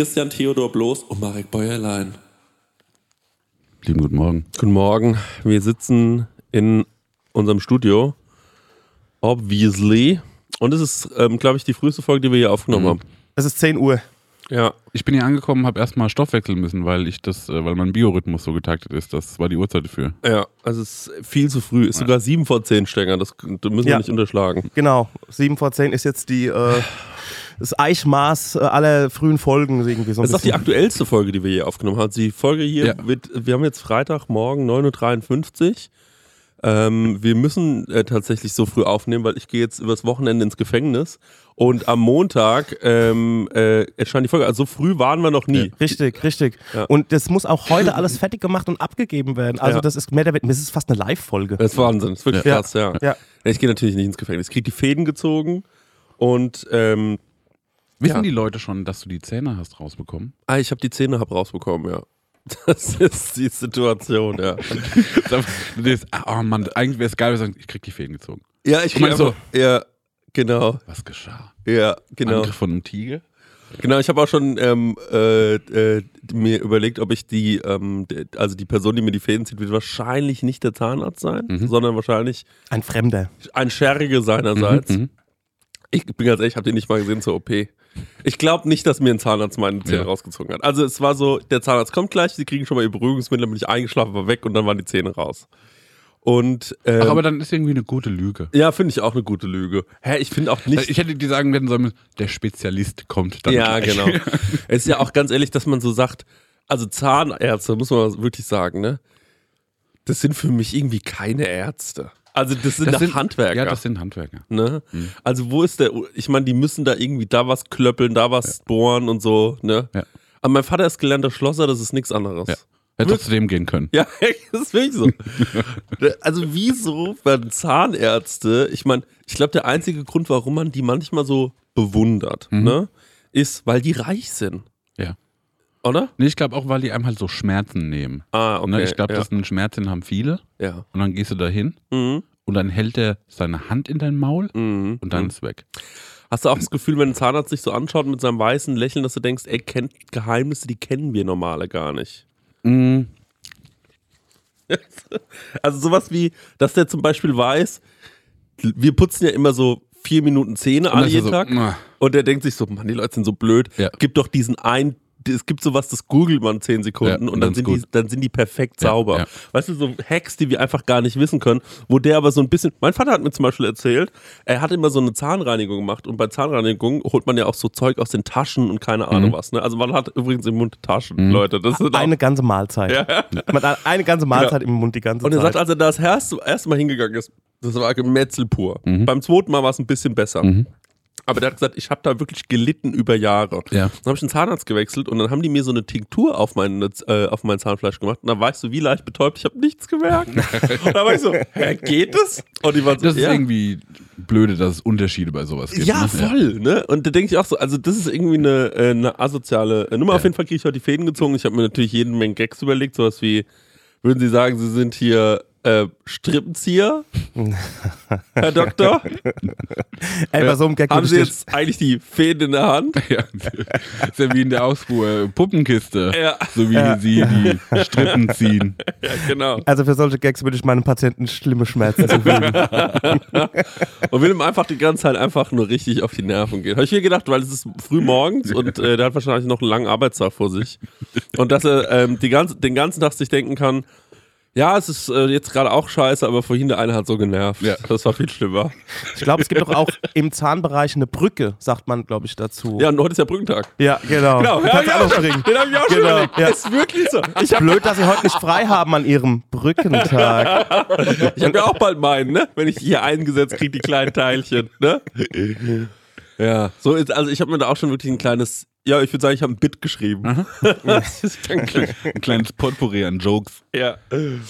Christian Theodor Bloß und Marek Bäuerlein. Lieben guten Morgen. Guten Morgen. Wir sitzen in unserem Studio. Obviously. Und es ist, ähm, glaube ich, die früheste Folge, die wir hier aufgenommen haben. Es ist 10 Uhr. Ja. Ich bin hier angekommen, habe erstmal Stoff wechseln müssen, weil ich das, äh, weil mein Biorhythmus so getaktet ist. Das war die Uhrzeit dafür. Ja, also es ist viel zu früh. Ist sogar 7 vor 10 Stenger. Das, das müssen wir Ja. nicht unterschlagen. Genau. 7 vor 10 ist jetzt die, äh, das Eichmaß äh, aller frühen Folgen irgendwie so ein Das ist auch die aktuellste Folge, die wir hier aufgenommen haben. Die Folge hier Ja. wird, wir haben jetzt Freitagmorgen 9.53 Uhr. Ähm, wir müssen äh, tatsächlich so früh aufnehmen, weil ich gehe jetzt übers Wochenende ins Gefängnis und am Montag ähm, äh, erscheint die Folge. Also so früh waren wir noch nie. Richtig, richtig. Ja. Und das muss auch heute alles fertig gemacht und abgegeben werden. Also Ja. das ist mehr der das ist fast eine Live-Folge. Das ist Wahnsinn, das ist wirklich Ja. krass, ja. Ja. Ich gehe natürlich nicht ins Gefängnis. Ich kriege die Fäden gezogen und ähm, Wissen Ja. die Leute schon, dass du die Zähne hast rausbekommen? ah, ich habe die Zähne hab rausbekommen, ja. Das ist die Situation, ja. Du denkst, ah, oh Mann, eigentlich wäre es geil, wenn wir sagen, ich krieg die Fäden gezogen. Ja, ich krieg so- ja, genau, Was geschah? ja, genau. Angriff von einem Tiger? Genau, ich habe auch schon ähm, äh, äh, mir überlegt, ob ich die, ähm, also die Person, die mir die Fäden zieht, wird wahrscheinlich nicht der Zahnarzt sein, Mhm. sondern wahrscheinlich Ein Fremder. ein Scherige seinerseits. Mhm, mhm. Ich bin ganz ehrlich, ich habe den nicht mal gesehen zur OP. Ich glaube nicht, dass mir ein Zahnarzt meine Zähne Ja. rausgezogen hat. Also es war so, der Zahnarzt kommt gleich, sie kriegen schon mal ihr Beruhigungsmittel, dann bin ich eingeschlafen, war weg und dann waren die Zähne raus. Und ähm, Ach, aber dann ist irgendwie eine gute Lüge. ja, finde ich auch eine gute Lüge. Hä, ich finde auch nicht. Ich hätte dir sagen werden sollen, der Spezialist kommt dann ja, gleich. genau. es ist ja auch ganz ehrlich, dass man so sagt, also Zahnärzte, muss man wirklich sagen, ne? Das sind für mich irgendwie keine Ärzte. Also das sind, Das sind- Handwerker. Ja, das sind Handwerker. ne? Mhm. Also wo ist der, ich meine, die müssen da irgendwie da was klöppeln, da was bohren und so, ne? Ja. Aber mein Vater ist gelernter Schlosser, das ist nichts anderes. Ja. Hätte zu dem gehen können. Ja, das ist wirklich so. also wieso werden Zahnärzte, ich meine, ich glaube, der einzige Grund, warum man die manchmal so bewundert, Mhm. ne, ist, weil die reich sind, Ja. Oder? Nee, ich glaube auch, weil die einem halt so Schmerzen nehmen. Ah, okay. Ne, ich glaube, ja. das einen Schmerzen haben viele. ja. Und dann gehst du da hin Mhm. und dann hält er seine Hand in dein Maul Mhm. und dann ist weg. Hast du auch das Gefühl, wenn ein Zahnarzt sich so anschaut mit seinem weißen Lächeln, dass du denkst, ey, kennt Geheimnisse, die kennen wir normale gar nicht. Mhm. Also sowas wie, dass der zum Beispiel weiß, wir putzen ja immer so vier Minuten Zähne alle jeden so, Tag. "Mua." Und der denkt sich so, Mann, die Leute sind so blöd. Ja. Gibt doch diesen ein, es gibt sowas, das googelt man zehn Sekunden Ja, und, dann sind, die, dann sind die perfekt Ja, sauber. ja. Weißt du, so Hacks, die wir einfach gar nicht wissen können, wo der aber so ein bisschen, mein Vater hat mir zum Beispiel erzählt, er hat immer so eine Zahnreinigung gemacht und bei Zahnreinigung holt man ja auch so Zeug aus den Taschen und keine Ahnung Mhm. was. Ne? Also man hat übrigens im Mund Taschen, Leute. Das ist auch- Eine ganze Mahlzeit. Ja. Man hat eine ganze Mahlzeit im Mund die ganze Und er Zeit. sagt, als er das erste, erste Mal hingegangen ist, das war Gemetzel pur. Mhm. Beim zweiten Mal war es ein bisschen besser. Aber der hat gesagt, ich habe da wirklich gelitten über Jahre. Ja. Dann habe ich einen Zahnarzt gewechselt und dann haben die mir so eine Tinktur auf mein, äh, auf mein Zahnfleisch gemacht. Und dann war ich so wie leicht betäubt, ich habe nichts gemerkt. und dann war ich so, hä, geht das? Und die waren so, Das ist ja. irgendwie blöde, dass es Unterschiede bei sowas gibt. Ja, ne? voll, ne? Und da denke ich auch so, also das ist irgendwie eine, äh, eine asoziale äh, Nummer. Ja. Auf jeden Fall kriege ich heute die Fäden gezogen. Ich habe mir natürlich jeden Menge Gags überlegt, sowas wie, würden Sie sagen, Sie sind hier äh, Strippenzieher, Herr Doktor? Ey, bei so einem Gag Haben Sie jetzt eigentlich die Fäden in der Hand? Ja, ist ja wie in der Ausfuhr Puppenkiste. Ja. So wie Ja. sie die Strippen ziehen. Ja, genau. also für solche Gags würde ich meinen Patienten schlimme Schmerzen zufügen. Und will ihm einfach die ganze Zeit einfach nur richtig auf die Nerven gehen. Habe ich mir gedacht, weil es ist früh morgens und äh, der hat wahrscheinlich noch einen langen Arbeitstag vor sich. Und dass er ähm, die ganze, den ganzen Tag sich denken kann, ja, es ist äh, jetzt gerade auch scheiße, aber vorhin der eine hat so genervt. Ja. Das war viel schlimmer. Ich glaube, es gibt doch auch im Zahnbereich eine Brücke, sagt man, glaube ich, dazu. Ja, und heute ist ja Brückentag. Ja, genau. Genau, ja, kannst ja, auch noch springen. Den habe ich auch schon Genau, überlegt. ja. Ist wirklich so. Ich habe Blöd, dass sie heute nicht frei haben an ihrem Brückentag. ich hab ja auch bald meinen, ne? Wenn ich hier eingesetzt kriege, die kleinen Teilchen, ne? Ja, so ist, also ich habe mir da auch schon wirklich ein kleines, ja, ich würde sagen, ich habe ein Bit geschrieben. Das ist dann gleich- Ein kleines Potpourri an Jokes. ja.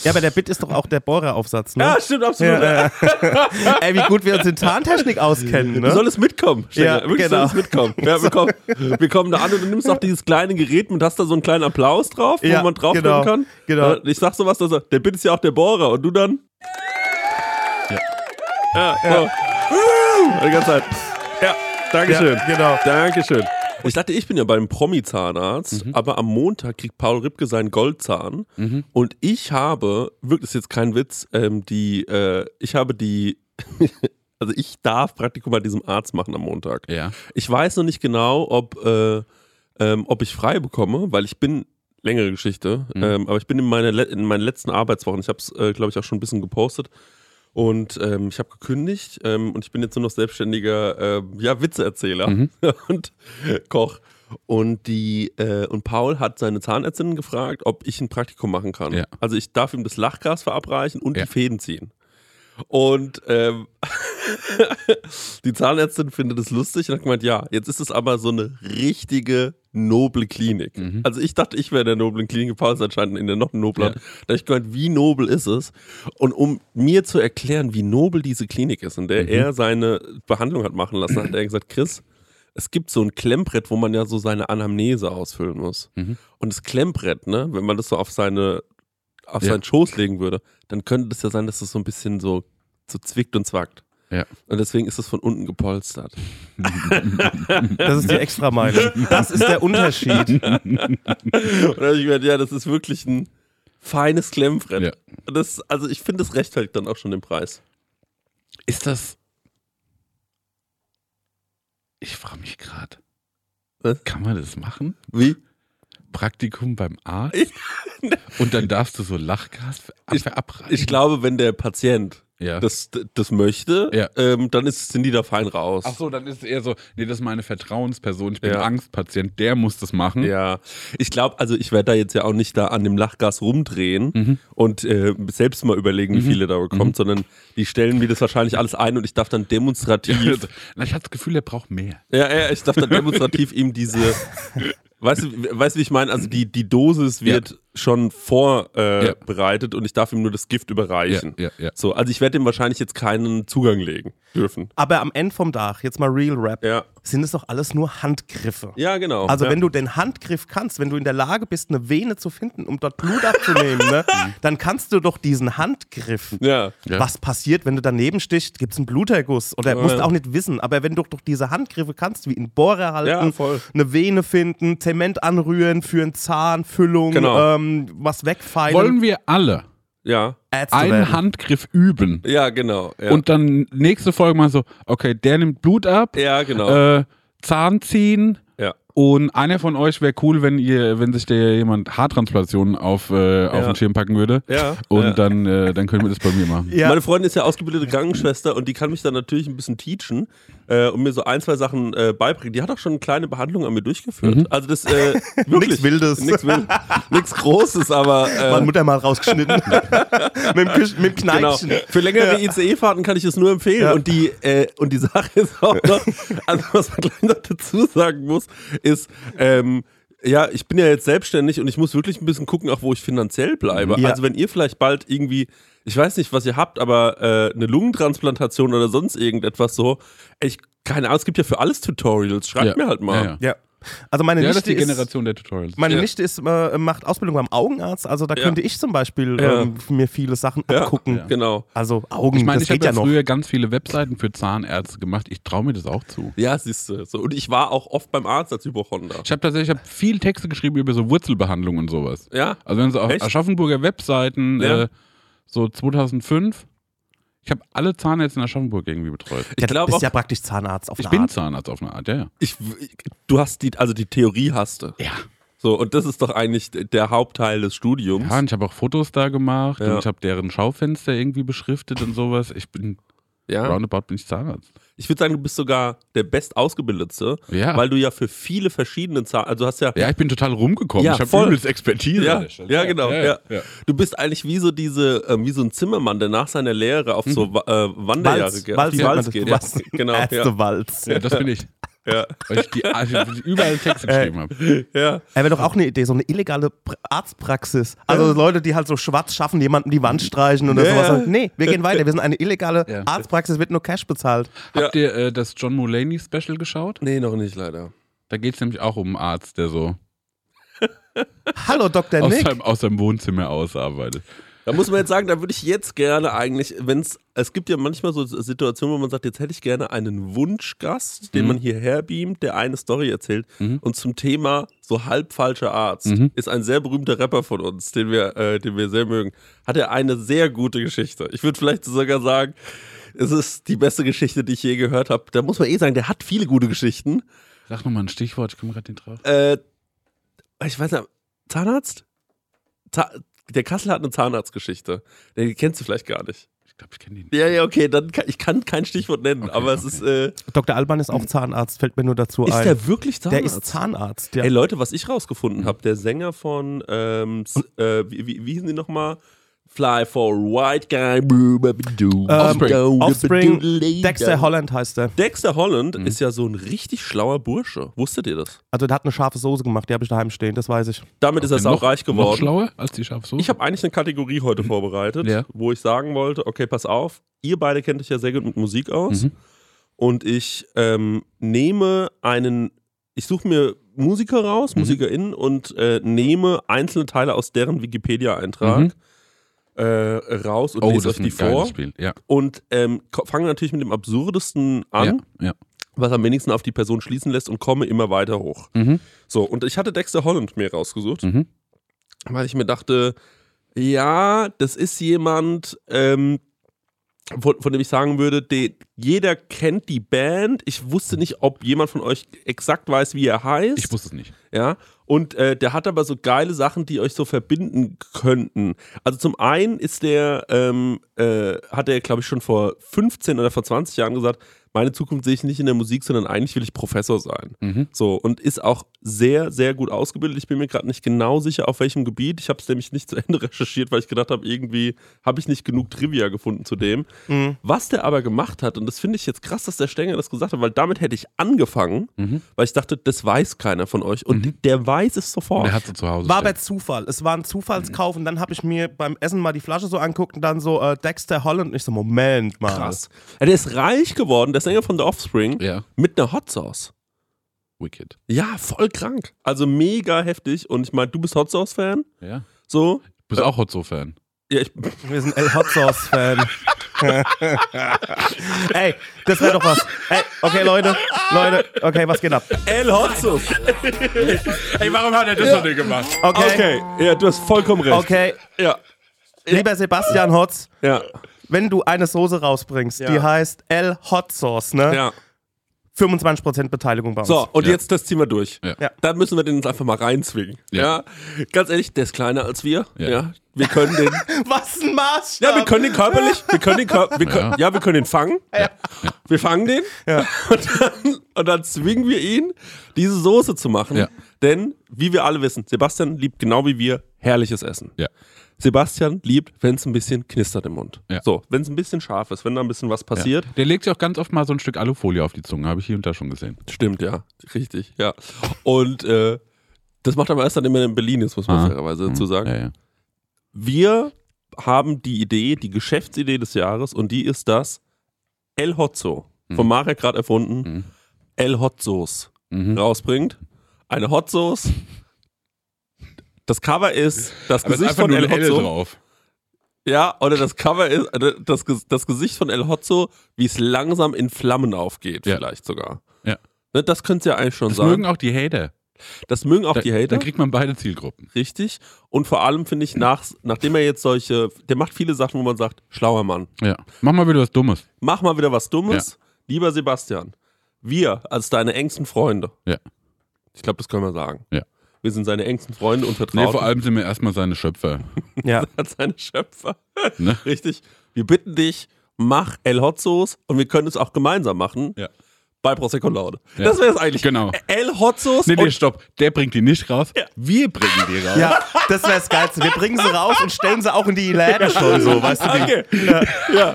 Ja, aber der Bit ist doch auch der Bohreraufsatz, ne? ja, stimmt, absolut. Ja, ja. Ey, wie gut wir uns in Tarntechnik auskennen, Du ne? solltest mitkommen. Stenger. Ja, Wirklich genau. solltest mitkommen. Ja, wir, kommen, wir kommen da an und du nimmst auch dieses kleine Gerät und hast da so einen kleinen Applaus drauf, wo Ja, man drauf genau, kann. genau. Ich sag sowas, dass er, der Bit ist ja auch der Bohrer und du dann? Ja. Ja, so. Die ganze Zeit. Dankeschön. Ja, genau. Dankeschön. Ich dachte, ich bin ja beim Promi-Zahnarzt, Mhm. aber am Montag kriegt Paul Ripke seinen Goldzahn Mhm. und ich habe, wirklich ist jetzt kein Witz, ähm, die, äh, ich habe die, also ich darf Praktikum bei diesem Arzt machen am Montag. Ja. Ich weiß noch nicht genau, ob, äh, ähm, ob ich frei bekomme, weil ich bin, längere Geschichte, Mhm. ähm, aber ich bin in, meine, in meinen letzten Arbeitswochen, ich habe es, äh, glaube ich, auch schon ein bisschen gepostet und ähm, ich habe gekündigt ähm, und ich bin jetzt nur noch selbstständiger, äh, ja, Witzeerzähler Mhm. und Koch. Und die äh, und Paul hat seine Zahnärztin gefragt, ob ich ein Praktikum machen kann. Ja. Also ich darf ihm das Lachgas verabreichen und Ja. die Fäden ziehen. Und ähm, die Zahnärztin findet es lustig und hat gemeint, ja, jetzt ist es aber so eine richtige noble Klinik. Mhm. Also ich dachte, ich wäre in der noblen Klinik, Paul ist anscheinend in der noch nobler. Ja. Da habe ich gemeint, wie nobel ist es? Und um mir zu erklären, wie nobel diese Klinik ist, in der Mhm. er seine Behandlung hat machen lassen, hat er gesagt, Chris, es gibt so ein Klemmbrett, wo man ja so seine Anamnese ausfüllen muss. Mhm. Und das Klemmbrett, ne, wenn man das so auf seine auf Ja. seinen Schoß legen würde, dann könnte das ja sein, dass das so ein bisschen so, so zwickt und zwackt. Ja. Und deswegen ist es von unten gepolstert. Das ist die Extrameile. Das ist der Unterschied. Und da habe ich gedacht, ja, das ist wirklich ein feines Klemmbrett. Ja. Das, also ich finde, das rechtfertigt dann auch schon den Preis. Ist das. Ich frage mich gerade. Was? Kann man das machen? Wie? Praktikum beim Arzt? Und dann darfst du so Lachgas Ich- verabreichen? Ich glaube, wenn der Patient ja. das, das möchte, Ja. ähm, dann ist, sind die da fein raus. Ach so, dann ist es eher so, nee, das ist meine Vertrauensperson, ich bin Ja. Angstpatient, der muss das machen. Ja, ich glaube, also ich werde da jetzt ja auch nicht da an dem Lachgas rumdrehen Mhm. und äh, selbst mal überlegen, wie viele da bekommt, sondern die stellen mir das wahrscheinlich alles ein und ich darf dann demonstrativ, Na, ich hatte das Gefühl, er braucht mehr. ja, ja, ich darf dann demonstrativ ihm diese, weißt du, weißt du, wie ich meine? Also die, die Dosis wird schon vorbereitet äh, Ja. und ich darf ihm nur das Gift überreichen. Ja, ja, ja. So, also ich werde ihm wahrscheinlich jetzt keinen Zugang legen dürfen. Aber am Ende vom Tag, jetzt mal Real Rap, Ja, sind es doch alles nur Handgriffe. ja genau. Also ja. wenn du den Handgriff kannst, wenn du in der Lage bist, eine Vene zu finden, um dort Blut abzunehmen, ne, dann kannst du doch diesen Handgriff. ja. Ja. Was passiert, wenn du daneben stichst? Gibt es einen Bluterguss? Oder musst ja. auch nicht wissen. Aber wenn du doch diese Handgriffe kannst, wie einen Bohrer halten, Ja, voll. eine Vene finden, Zement anrühren für einen Zahn, Füllung, Genau. ähm, was wegfeilen, Wollen wir alle Ja, einen werden. Handgriff üben ja, genau. Ja, und dann nächste Folge mal so, okay, der nimmt Blut ab, ja genau. äh, Zahn ziehen ja. und einer von euch wäre cool, wenn ihr, wenn sich der jemand Haartransplantation auf, äh, auf Ja. den Schirm packen würde. Ja, Und ja. dann, äh, dann können wir das bei mir machen. Ja. Meine Freundin ist ja ausgebildete Krankenschwester und die kann mich dann natürlich ein bisschen teachen äh, und mir so ein, zwei Sachen äh, beibringen. Die hat auch schon eine kleine Behandlung an mir durchgeführt. Mhm. Also das äh, wirklich Nix Wildes. Nichts wild, nix Großes, aber äh, Meine Mutter mal rausgeschnitten. mit, dem Küch mit dem Genau. Kneipchen. Für längere ICE-Fahrten kann ich es nur empfehlen. Ja. Und die äh, und die Sache ist auch noch, also was man gleich noch dazu sagen muss, ist, ähm, ja, ich bin ja jetzt selbstständig und ich muss wirklich ein bisschen gucken, auch wo ich finanziell bleibe. Ja. Also wenn ihr vielleicht bald irgendwie, ich weiß nicht, was ihr habt, aber äh, eine Lungentransplantation oder sonst irgendetwas so, ich, keine Ahnung, es gibt ja für alles Tutorials. Schreibt Ja. mir halt mal. Ja, ja. Ja. Also meine Ja, das ist Nichte die ist, Generation der Tutorials. meine Ja. Nichte ist, äh, macht Ausbildung beim Augenarzt, also da Ja. könnte ich zum Beispiel Ja. ähm, mir viele Sachen Ja. abgucken. Ja. Genau. Also Augen, ich meine, ich habe ja früher ganz viele Webseiten für Zahnärzte gemacht. Ich traue mir das auch zu. Ja, siehst du. So. Und ich war auch oft beim Arzt als Hypochonder. Ich habe tatsächlich ich hab viel Texte geschrieben über so Wurzelbehandlung und sowas. Ja? Also wenn so auf Echt? Aschaffenburger Webseiten, Ja. äh, so 2005, ich habe alle Zahnärzte in Aschaffenburg irgendwie betreut. Ich glaube bist auch, ja praktisch Zahnarzt auf Ich eine bin Art. Zahnarzt auf eine Art, ja, ja. ich, du hast die, also die Theorie hast du. Ja. So, und das ist doch eigentlich der Hauptteil des Studiums. Ja, und ich habe auch Fotos da gemacht Ja. und ich habe deren Schaufenster irgendwie beschriftet und sowas. Ich bin, Ja. roundabout bin ich Zahnarzt. Ich würde sagen, du bist sogar der bestausgebildetste, Ja. weil du ja für viele verschiedene Zahlen, also hast ja, Ja, ich bin total rumgekommen. Ja, ich habe übelst Expertise. Ja, an der Stelle. ja, genau, ja. ja. du bist eigentlich wie so diese, ähm, wie so ein Zimmermann, der nach seiner Lehre auf so Wa- äh, Wanderjahre Walz, geht, Walz, Walz geht. Ja, warst genau, ja, Ärztewalz. Ja, das bin ich. Ja, Weil ich, die, also ich überall Texte geschrieben habe. ja. Er wäre doch auch eine Idee, so eine illegale Pr- Arztpraxis. Also Leute, die halt so schwarz schaffen, jemanden die Wand streichen oder Ja, sowas. ja. Nee, wir gehen weiter. Wir sind eine illegale Ja. Arztpraxis, wird nur Cash bezahlt. Ja. Habt ihr äh, das John Mulaney Special geschaut? Nee, noch nicht leider. Da geht es nämlich auch um einen Arzt, der so Hallo Dr. aus Nick. seinem, aus seinem Wohnzimmer ausarbeitet. Da muss man jetzt sagen, da würde ich jetzt gerne eigentlich, wenn es, es gibt ja manchmal so Situationen, wo man sagt, jetzt hätte ich gerne einen Wunschgast, den Mhm. man hierher beamt, der eine Story erzählt. Mhm. Und zum Thema so halb falscher Arzt Mhm. ist ein sehr berühmter Rapper von uns, den wir, äh, den wir sehr mögen, hat er eine sehr gute Geschichte. Ich würde vielleicht sogar sagen, es ist die beste Geschichte, die ich je gehört habe. Da muss man eh sagen, der hat viele gute Geschichten. Sag nochmal ein Stichwort, ich komme gerade nicht drauf. Äh, ich weiß nicht, Zahnarzt? Za der Kassel hat eine Zahnarztgeschichte. Den kennst du vielleicht gar nicht. Ich glaube, ich kenne die nicht. Ja, ja, okay, dann kann, ich kann kein Stichwort nennen, Okay, aber es okay. ist, äh, Dr. Alban ist auch Zahnarzt, fällt mir nur dazu ist ein. der wirklich Zahnarzt? der ist Zahnarzt, ja. Ey Leute, was ich rausgefunden habe, der Sänger von, ähm, äh, wie, wie, wie hießen die nochmal? Fly for white guy. Ähm, Offspring. Offspring, Dexter Holland heißt der. Dexter Holland Mhm. ist ja so ein richtig schlauer Bursche. Wusstet ihr das? Also der hat eine scharfe Soße gemacht, die habe ich daheim stehen, das weiß ich. Damit ist er Okay, auch noch- reich Noch geworden. schlauer als die Schafsoße? Ich habe eigentlich eine Kategorie heute vorbereitet, Ja. wo ich sagen wollte, okay, pass auf, ihr beide kennt euch ja sehr gut mit Musik aus Mhm. und ich ähm, nehme einen, ich suche mir Musiker raus, Mhm. MusikerInnen und äh, nehme einzelne Teile aus deren Wikipedia-Eintrag Mhm. Äh, raus und Oh, lese euch die vor Spiel. Ja. und ähm, fange natürlich mit dem Absurdesten an, Ja. ja. was am wenigsten auf die Person schließen lässt und komme immer weiter hoch. Mhm. So, und ich hatte Dexter Holland mir rausgesucht Mhm. weil ich mir dachte, ja, das ist jemand, ähm, von, von dem ich sagen würde, de, jeder kennt die Band. Ich wusste nicht, ob jemand von euch exakt weiß, wie er heißt. Ich wusste es nicht. Ja, und äh, der hat aber so geile Sachen, die euch so verbinden könnten. Also zum einen ist der, ähm, äh, hat er, glaube ich, schon vor 15 oder vor 20 Jahren gesagt, meine Zukunft sehe ich nicht in der Musik, sondern eigentlich will ich Professor sein. Mhm. So, und ist auch sehr, sehr gut ausgebildet. Ich bin mir gerade nicht genau sicher, auf welchem Gebiet. Ich habe es nämlich nicht zu Ende recherchiert, weil ich gedacht habe, irgendwie habe ich nicht genug Trivia gefunden zu dem. Mhm. Was der aber gemacht hat, und das finde ich jetzt krass, dass der Stenger das gesagt hat, weil damit hätte ich angefangen, Mhm. weil ich dachte, das weiß keiner von euch. Und der weiß es sofort. Der hat sie zu Hause. War aber Zufall. Es war ein Zufallskauf und dann habe ich mir beim Essen mal die Flasche so anguckt und dann so äh, Dexter Holland. Und ich so, Moment mal. krass. Ja, der ist reich geworden, der Sänger von The Offspring, Ja. mit einer Hot Sauce. Wicked. Ja, voll krank. Also mega heftig. Und ich meine, du bist Hot Sauce-Fan? Ja. So? Bist auch Hotzo-Fan. Ja, ich, Wir sind El Hot Sauce Fan. Ey, das wäre doch was. Ey, okay, Leute, Leute, okay, was geht ab? El Hot Sauce. Ey, warum hat er das noch nicht gemacht? Okay, Okay, ja, du hast vollkommen recht. okay. Ja, Lieber Sebastian Hotz, ja, wenn du eine Soße rausbringst, die Ja. heißt El Hot Sauce, ne? ja. 25% Beteiligung bei uns. So, und Ja. jetzt das ziehen wir durch. Ja. Dann müssen wir den jetzt einfach mal reinzwingen. Ja. Ja. Ganz ehrlich, der ist kleiner als wir. Ja. Ja. Wir können den. Was ein Maßstab! Ja, wir können den körperlich. Wir können den Kör wir können, ja. wir können den fangen. Wir fangen den. Ja. Und, dann, und dann zwingen wir ihn, diese Soße zu machen. Ja. Denn, wie wir alle wissen, Sebastian liebt genau wie wir herrliches Essen. Ja. Sebastian liebt, wenn es ein bisschen knistert im Mund. Ja. So, wenn es ein bisschen scharf ist, wenn da ein bisschen was passiert. Der legt sich auch ganz oft mal so ein Stück Alufolie auf die Zunge, habe ich hier und da schon gesehen. Stimmt, ja. Richtig, ja. Und äh, das macht aber erst dann immer in Berlin, jetzt muss man Ah. fairerweise dazu sagen. Ja, ja. Wir haben die Idee, die Geschäftsidee des Jahres und die ist das El Hotzo, von Marek gerade erfunden, Mhm. El Hotzos Mhm. rausbringt. Eine Hot Sauce. Das Cover ist das Aber ist Gesicht einfach von El Hotzo. drauf. Ja, oder das Cover ist äh, das, das Gesicht von El Hotzo, wie es langsam in Flammen aufgeht, Ja. vielleicht sogar. Ja. Ne, das könnte es ja eigentlich schon Das sein. mögen auch die Hater. das mögen auch Da, die Hater. Dann kriegt man beide Zielgruppen. Richtig. Und vor allem finde ich, nach, nachdem er jetzt solche, der macht viele Sachen, wo man sagt, schlauer Mann, Ja. Mach mal wieder was Dummes. mach mal wieder was Dummes. Lieber Sebastian, wir als deine engsten Freunde, Ja. ich glaube, das können wir sagen. Ja. Wir sind seine engsten Freunde und Nee, Vertrauten. vor allem sind wir erstmal seine Schöpfer. Ja. seine Schöpfer. Ne? Richtig. Wir bitten dich, mach El Hotzos und wir können es auch gemeinsam machen Ja. bei Prosecco Laude. Ja. Das wäre es eigentlich. Genau. El Hotzos Nee, nee, stopp. Der bringt die nicht raus. Wir bringen die raus. Ja, das wäre das Geilste. Wir bringen sie raus und stellen sie auch in die Läden schon so, weißt du? Wie? Okay. Ja.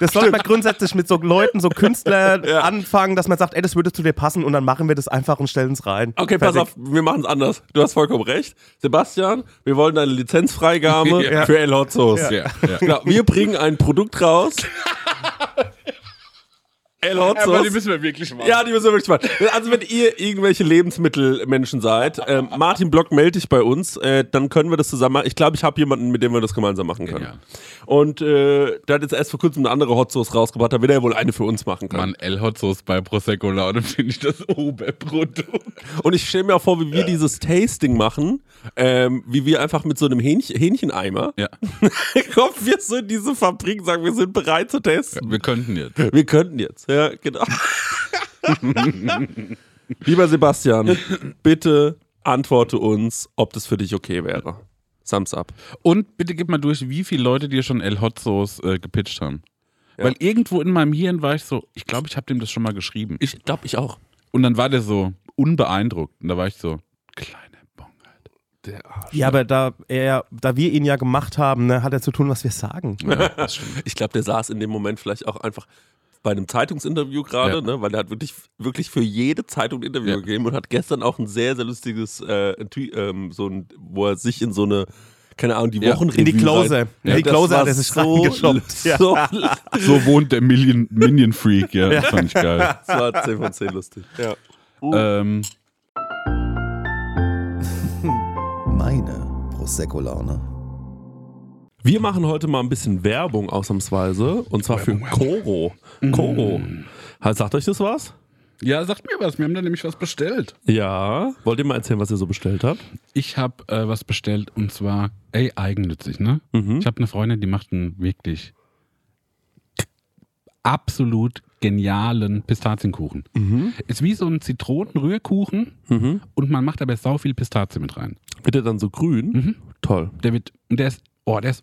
Das sollte man grundsätzlich mit so Leuten, so Künstlern Ja. anfangen, dass man sagt, ey, das würde zu dir passen und dann machen wir das einfach und stellen es rein. Okay, pass Fertig. auf, wir machen es anders. Du hast vollkommen recht. Sebastian, wir wollen eine Lizenzfreigabe Ja. für El Hotzos. Ja, ja. Genau, wir bringen ein Produkt raus. El Hot Aber die Sauce. müssen wir wirklich machen. Ja, die müssen wir wirklich machen. Also wenn ihr irgendwelche Lebensmittelmenschen seid, ähm, Martin Block melde dich bei uns, äh, dann können wir das zusammen machen. Ich glaube, ich habe jemanden, mit dem wir das gemeinsam machen können. Genial. Und äh, der hat jetzt erst vor kurzem eine andere Hot Sauce rausgebracht, da wird er wohl eine für uns machen können. Mann, El Hot Sauce bei Prosecco Laune finde ich das Oberprodukt. Und ich stelle mir auch vor, wie wir dieses Tasting machen, ähm, wie wir einfach mit so einem Hähnchen, Hähncheneimer Ja, kommen wir so in diese Fabrik und sagen, wir sind bereit zu testen. wir könnten jetzt. Wir könnten jetzt, ja, genau. Lieber Sebastian, bitte antworte uns, ob das für dich okay wäre. Thumbs up. Und bitte gib mal durch, wie viele Leute dir schon El Hot Sauce äh, gepitcht haben. Weil irgendwo in meinem Hirn war ich so, ich glaube, ich habe dem das schon mal geschrieben. Ich glaube, ich auch. Und dann war der so unbeeindruckt. Und da war ich so, kleine Bongheit. Der Arsch. Ja, aber da, er, da wir ihn ja gemacht haben, ne, hat er zu tun, was wir sagen. Ich glaube, der saß in dem Moment vielleicht auch einfach bei einem Zeitungsinterview gerade, Ja. ne, weil der hat wirklich, wirklich für jede Zeitung ein Interview Ja. gegeben und hat gestern auch ein sehr, sehr lustiges, äh, ähm, so ein, wo er sich in so eine, keine Ahnung, die Ja, Wochenrevue In die Close. rein- In die war hat er sich so. Ja. So, So wohnt der Million, Minion Freak, ja, das fand ich geil. das war 10 von 10 lustig. Ja. ähm, Meine Prosecco-Laune. Wir machen heute mal ein bisschen Werbung ausnahmsweise und zwar für Koro. Koro. Halt, Sagt euch das was? ja, sagt mir was, wir haben da nämlich was bestellt. Ja. Wollt ihr mal erzählen, was ihr so bestellt habt? Ich habe äh, was bestellt und zwar, ey, eigennützig, ne? Mhm. Ich habe eine Freundin, die macht einen wirklich absolut genialen Pistazienkuchen. Ist wie so ein Zitronenrührkuchen Mhm. und man macht aber sau viel Pistazie mit rein. Wird der dann so grün? Mhm. Toll. Der wird, und der ist, oh, der ist,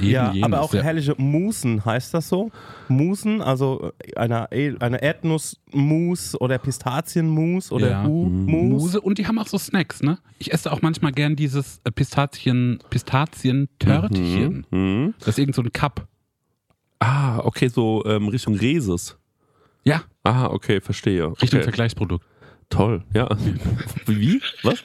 Eben Ja, jenes, aber auch ja. herrliche Musen, heißt das so? Musen, also äh, eine, eine Erdnussmus oder Pistazienmus oder Ja. U-Mus. Muse und die haben auch so Snacks, ne? Ich esse auch manchmal gern dieses äh, Pistazien, Pistazien-Törtchen. Mhm. Das ist irgend so ein Cup. Ah, okay, so ähm, Richtung Reses. Ja, Ah, okay, verstehe. Richtung okay. Vergleichsprodukt. Toll, ja. Wie? Was?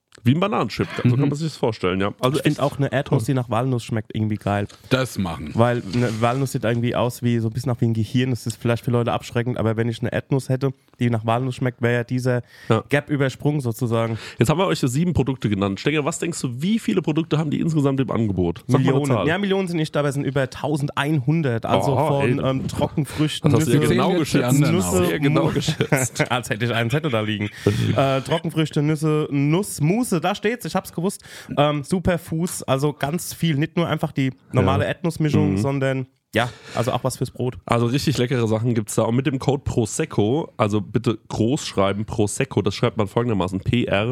Wie ein Bananenchip, so kann man sich das vorstellen, ja. Also Ich finde auch eine Erdnuss, die nach Walnuss schmeckt, irgendwie geil. Das machen. Weil eine Walnuss sieht irgendwie aus wie so ein bisschen nach wie ein Gehirn. Das ist vielleicht für Leute abschreckend, aber wenn ich eine Erdnuss hätte, die nach Walnuss schmeckt, wäre ja dieser Ja. Gap übersprungen sozusagen. Jetzt haben wir euch ja sieben Produkte genannt. Stenger, was denkst du, wie viele Produkte haben die insgesamt im Angebot? Sag Millionen. Ja, Millionen sind nicht dabei, es sind über 1100. Also Oh, von ähm, Trockenfrüchten, Das hast ja Nüsse, genau geschätzt. Nüsse, genau geschätzt. Als hätte ich einen Zettel da liegen. äh, Trockenfrüchte, Nüsse, Nuss, Mousse, da steht's, ich hab's gewusst. Ähm, Superfuß, also ganz viel. Nicht nur einfach die normale Erdnussmischung, sondern ja, also auch was fürs Brot. Also richtig leckere Sachen gibt es da. Und mit dem Code Prosecco, also bitte groß schreiben, Prosecco, das schreibt man folgendermaßen: P-R-O-S-E-C-C-O.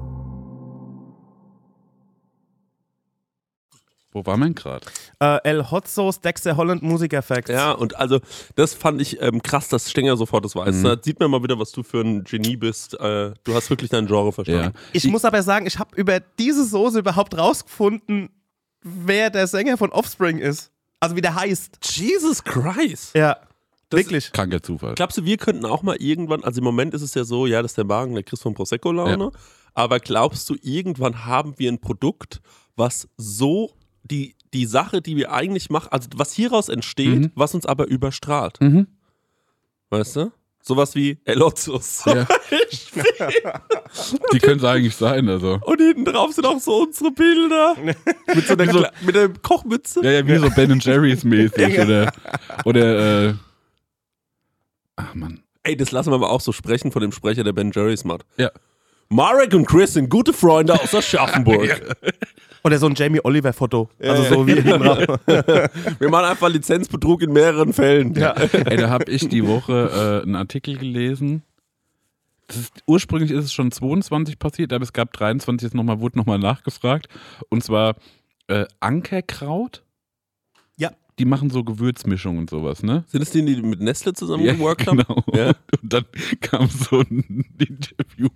Wo war man gerade? Äh, El Hotsos Dexter Holland Musikeffekt. Ja, und also das fand ich ähm, krass, dass Stenger sofort das weiß. Da sieht man mal wieder, was du für ein Genie bist. Äh, du hast wirklich dein Genre Ja. verstanden. Ich muss aber sagen, ich habe über diese Soße überhaupt rausgefunden, wer der Sänger von Offspring ist. Also wie der heißt. Jesus Christ. Ja, Das wirklich. Kranker Zufall. Glaubst du, wir könnten auch mal irgendwann, also im Moment ist es ja so, ja, das ist der Magen, der Chris von Prosecco-Laune, aber glaubst du, irgendwann haben wir ein Produkt, was so die, die Sache, die wir eigentlich machen, also was hieraus entsteht, Mhm. was uns aber überstrahlt? Mhm. Weißt du? Sowas wie Elotzus. Ja. Die können es eigentlich sein, also. Und hinten drauf sind auch so unsere Bilder. mit so einer so- mit der Kochmütze. Ja, ja, wie so Ben Jerry's mäßig oder, oder äh, ach man. Ey, das lassen wir aber auch so sprechen von dem Sprecher der Ben Jerry's macht. Ja. Marek und Chris sind gute Freunde aus Aschaffenburg. Oder so ein Jamie Oliver Foto. Also so wie. Wir machen einfach Lizenzbetrug in mehreren Fällen. Ja. Ey, da habe ich die Woche äh, einen Artikel gelesen. Das ist, ursprünglich ist es schon 22 passiert, aber es gab 23, jetzt noch mal, wurde nochmal nachgefragt. Und zwar äh, Ankerkraut. Ja. Die machen so Gewürzmischungen und sowas, ne? Sind es die, die mit Nestle zusammen geworkt haben? genau. Ja. Und dann kam so ein Interview.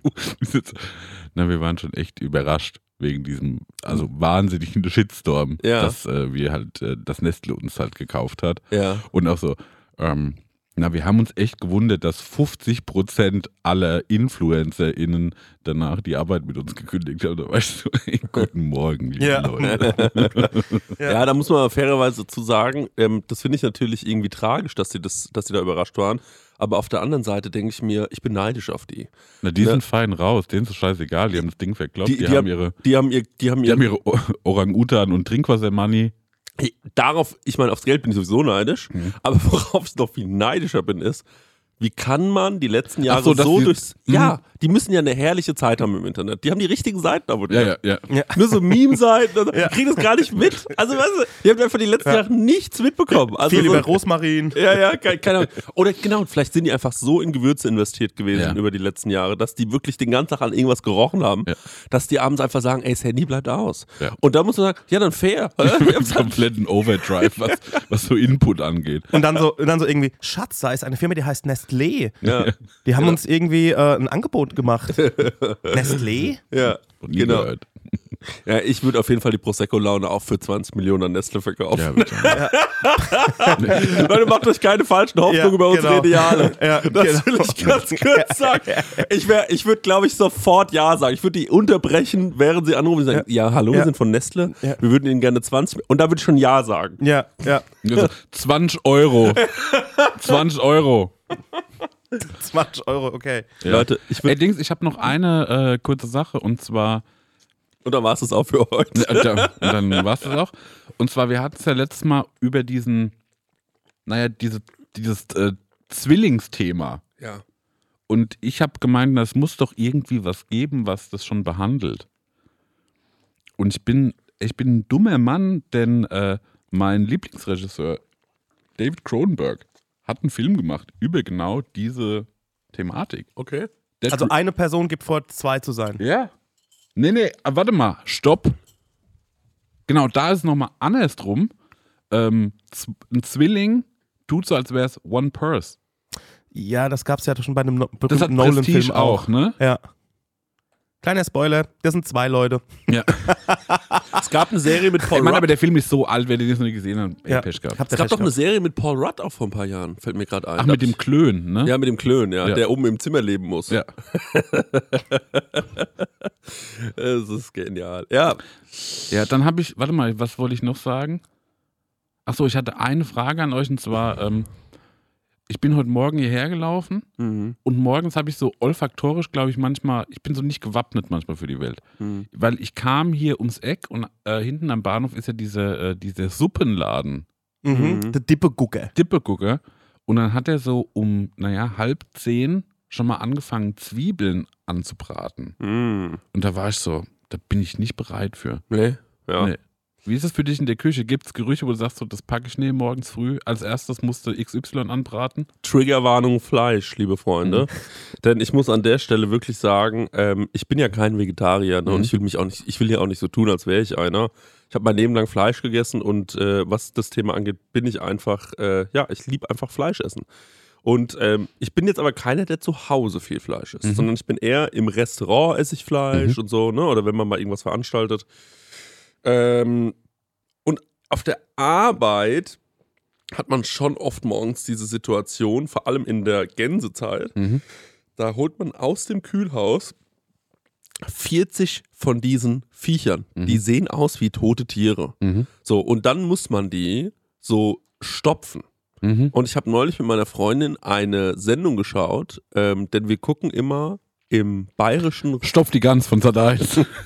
Na, wir waren schon echt überrascht wegen diesem, also wahnsinnigen Shitstorm, Ja. dass äh, wir halt, äh, das Nestle uns halt gekauft hat. Ja. Und auch so, ähm, na, wir haben uns echt gewundert, dass 50% aller InfluencerInnen danach die Arbeit mit uns gekündigt haben. Da weißt du, ey, guten Morgen, liebe Ja. Leute. Ja. da muss man fairerweise zu sagen, ähm, das finde ich natürlich irgendwie tragisch, dass sie, das, dass sie da überrascht waren. Aber auf der anderen Seite denke ich mir, ich bin neidisch auf die. Na, die Ja. sind fein raus, denen ist es scheißegal, die haben das Ding verkloppt, Die, die, die, haben ihre, die haben ihr, die haben die ihr, haben ihre Orang-Utan und Trinkwasser-Money. Darauf, ich meine, aufs Geld bin ich sowieso neidisch, Mhm. aber worauf ich noch viel neidischer bin, ist, wie kann man die letzten Jahre Ach so, so, die- durchs. Mhm. Ja, die müssen ja eine herrliche Zeit haben im Internet. Die haben die richtigen Seiten abonniert. Ja, ja, ja. Nur so Meme-Seiten, also, die kriegen das gar nicht mit. Also, weißt du, die haben einfach die letzten Jahre nichts mitbekommen. Also, Viel so, über Rosmarin. ja, ja, keine, keine Ahnung. Oder genau, vielleicht sind die einfach so in Gewürze investiert gewesen Ja. über die letzten Jahre, dass die wirklich den ganzen Tag an irgendwas gerochen haben, Ja. dass die abends einfach sagen, ey, das Handy bleibt aus. Ja. Und da muss man sagen, ja, dann fair. Wir Wir haben haben's halt- kompletten Overdrive, was, was so Input angeht. Und dann so, und dann so irgendwie, Schatz, da ist eine Firma, die heißt Nestlé. ja, Die haben uns irgendwie äh, ein Angebot gemacht. Nestlé? ja, genau. gehört. Ja, ich würde auf jeden Fall die Prosecco-Laune auch für 20 Millionen an Nestle verkaufen. Ja, bitte. Leute, macht euch keine falschen Hoffnungen Ja, über unsere genau. Ideale. Ja, Das genau. will ich ganz kurz sagen. Ich, wär- ich würde, glaube ich, sofort Ja sagen. Ich würde die unterbrechen, während sie anrufen und sagen, ja, hallo, wir Ja. sind von Nestle. Ja. Wir würden ihnen gerne 20 Und da würde ich schon Ja sagen. Ja, ja. Also 20 Euro. 20 Euro. 20 Euro, okay. Ja. Leute, ich Ey, würde. Dings, ich habe noch eine äh, kurze Sache und zwar, Und dann war es das auch für heute. da, und dann war es das auch. Und zwar, wir hatten es ja letztes Mal über diesen, naja, diese, dieses äh, Zwillingsthema. Ja. Und ich habe gemeint, es muss doch irgendwie was geben, was das schon behandelt. Und ich bin, ich bin ein dummer Mann, denn äh, mein Lieblingsregisseur David Cronenberg hat einen Film gemacht über genau diese Thematik. Okay. Der Also eine Person gibt vor, zwei zu sein. ja. Nee, nee, aber warte mal, stopp. Genau, da ist es nochmal andersrum. Ähm, ein Zwilling tut so, als wäre es One Purse. Ja, das gab es ja schon bei einem no Das hat berühmten Nolan-Film Prestige auch, ne? Ja. Kleiner Spoiler, das sind zwei Leute. Ja. Es gab eine Serie mit Paul Ich meine, Rudd. aber der Film ist so alt, wer den jetzt noch nicht gesehen ey, Ja. Pech gehabt. Habt es ihr gab doch eine. Serie mit Paul Rudd auch vor ein paar Jahren. Fällt mir gerade ein. Ach, mit dem Klön, ne? Ja, mit dem Klön, ja, Ja. Der oben im Zimmer leben muss. Ja. Es ist genial. Ja. Ja, dann habe ich, warte mal, was wollte ich noch sagen? Achso, ich hatte eine Frage an euch und zwar, ähm, ich bin heute Morgen hierher gelaufen Mhm. und morgens habe ich so olfaktorisch, glaube ich, manchmal, ich bin so nicht gewappnet manchmal für die Welt. Mhm. Weil ich kam hier ums Eck und äh, hinten am Bahnhof ist ja dieser äh, diese Suppenladen, Mhm. Mhm. Der Dippegucker. Dippegucker. Und dann hat er so um, naja, halb zehn schon mal angefangen, Zwiebeln anzubraten. Mhm. Und da war ich so, da bin ich nicht bereit für. Nee. Ja. Nee. Wie ist es für dich in der Küche? Gibt es Gerüche, wo du sagst, so, das packe ich nicht morgens früh? Als erstes musste XY anbraten? Triggerwarnung Fleisch, liebe Freunde. Mhm. Denn ich muss an der Stelle wirklich sagen, ähm, ich bin ja kein Vegetarier ne? und Mhm. ich will mich auch nicht, ich will ja auch nicht so tun, als wäre ich einer. Ich habe mein Leben lang Fleisch gegessen und äh, was das Thema angeht, bin ich einfach, äh, ja, ich liebe einfach Fleisch essen. Und ähm, ich bin jetzt aber keiner, der zu Hause viel Fleisch isst, Mhm. sondern ich bin eher im Restaurant esse ich Fleisch und so, ne? Oder wenn man mal irgendwas veranstaltet. Ähm, und auf der Arbeit hat man schon oft morgens diese Situation, vor allem in der Gänsezeit. Mhm. Da holt man aus dem Kühlhaus 40 von diesen Viechern. Die sehen aus wie tote Tiere. Mhm. So, und dann muss man die so stopfen. Mhm. Und ich habe neulich mit meiner Freundin eine Sendung geschaut, ähm, denn wir gucken immer im bayerischen Stopf die Gans von Sat.1.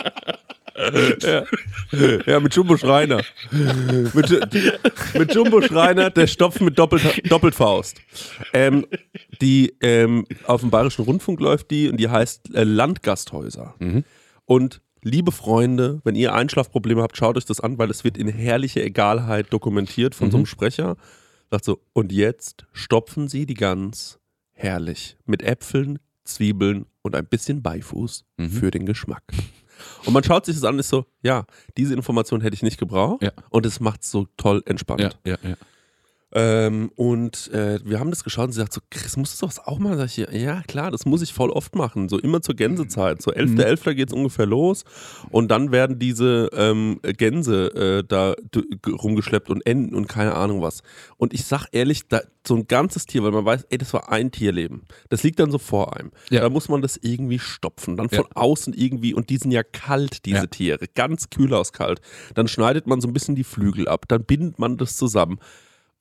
ja. ja, mit Jumbo Schreiner. mit, mit Jumbo Schreiner, der Stopf mit Doppelt, Doppelfaust. Ähm, die ähm, auf dem Bayerischen Rundfunk läuft die und die heißt äh, Landgasthäuser. Und liebe Freunde, wenn ihr Einschlafprobleme habt, schaut euch das an, weil es wird in herrlicher Egalheit dokumentiert von so einem Sprecher. Sagt so, und jetzt stopfen sie die Gans herrlich mit Äpfeln, Zwiebeln und ein bisschen Beifuß für den Geschmack. Und man schaut sich das an und ist so, ja, diese Information hätte ich nicht gebraucht Ja. und es macht so toll entspannt. ja, ja, ja. Ähm, und äh, wir haben das geschaut und sie sagt so, Chris, musst du sowas auch machen? Sag ich, ja, ja, klar, das muss ich voll oft machen. So immer zur Gänsezeit. So 11.11. geht es ungefähr los und dann werden diese ähm, Gänse äh, da rumgeschleppt und Enten und keine Ahnung was. Und ich sag ehrlich, da, so ein ganzes Tier, weil man weiß, ey, das war ein Tierleben. Das liegt dann so vor einem. Ja. Da muss man das irgendwie stopfen. Dann Ja. von außen irgendwie, und die sind ja kalt, diese Ja. Tiere, ganz kühlhauskalt. Dann schneidet man so ein bisschen die Flügel ab, dann bindet man das zusammen.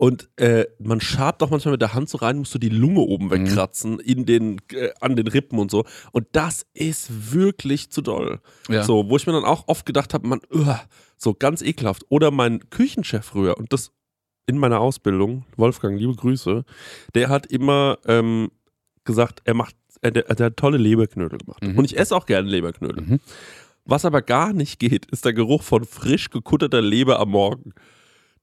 Und äh, man schabt auch manchmal mit der Hand so rein, musst du die Lunge oben Mhm. wegkratzen, in den, äh, an den Rippen und so. Und das ist wirklich zu doll. Ja. So, wo ich mir dann auch oft gedacht habe, man, uah, so ganz ekelhaft. Oder mein Küchenchef früher, und das in meiner Ausbildung, Wolfgang, liebe Grüße, der hat immer ähm, gesagt, er macht, er, der, der hat tolle Leberknödel gemacht. Mhm. Und ich esse auch gerne Leberknödel. Mhm. Was aber gar nicht geht, ist der Geruch von frisch gekutterter Leber am Morgen.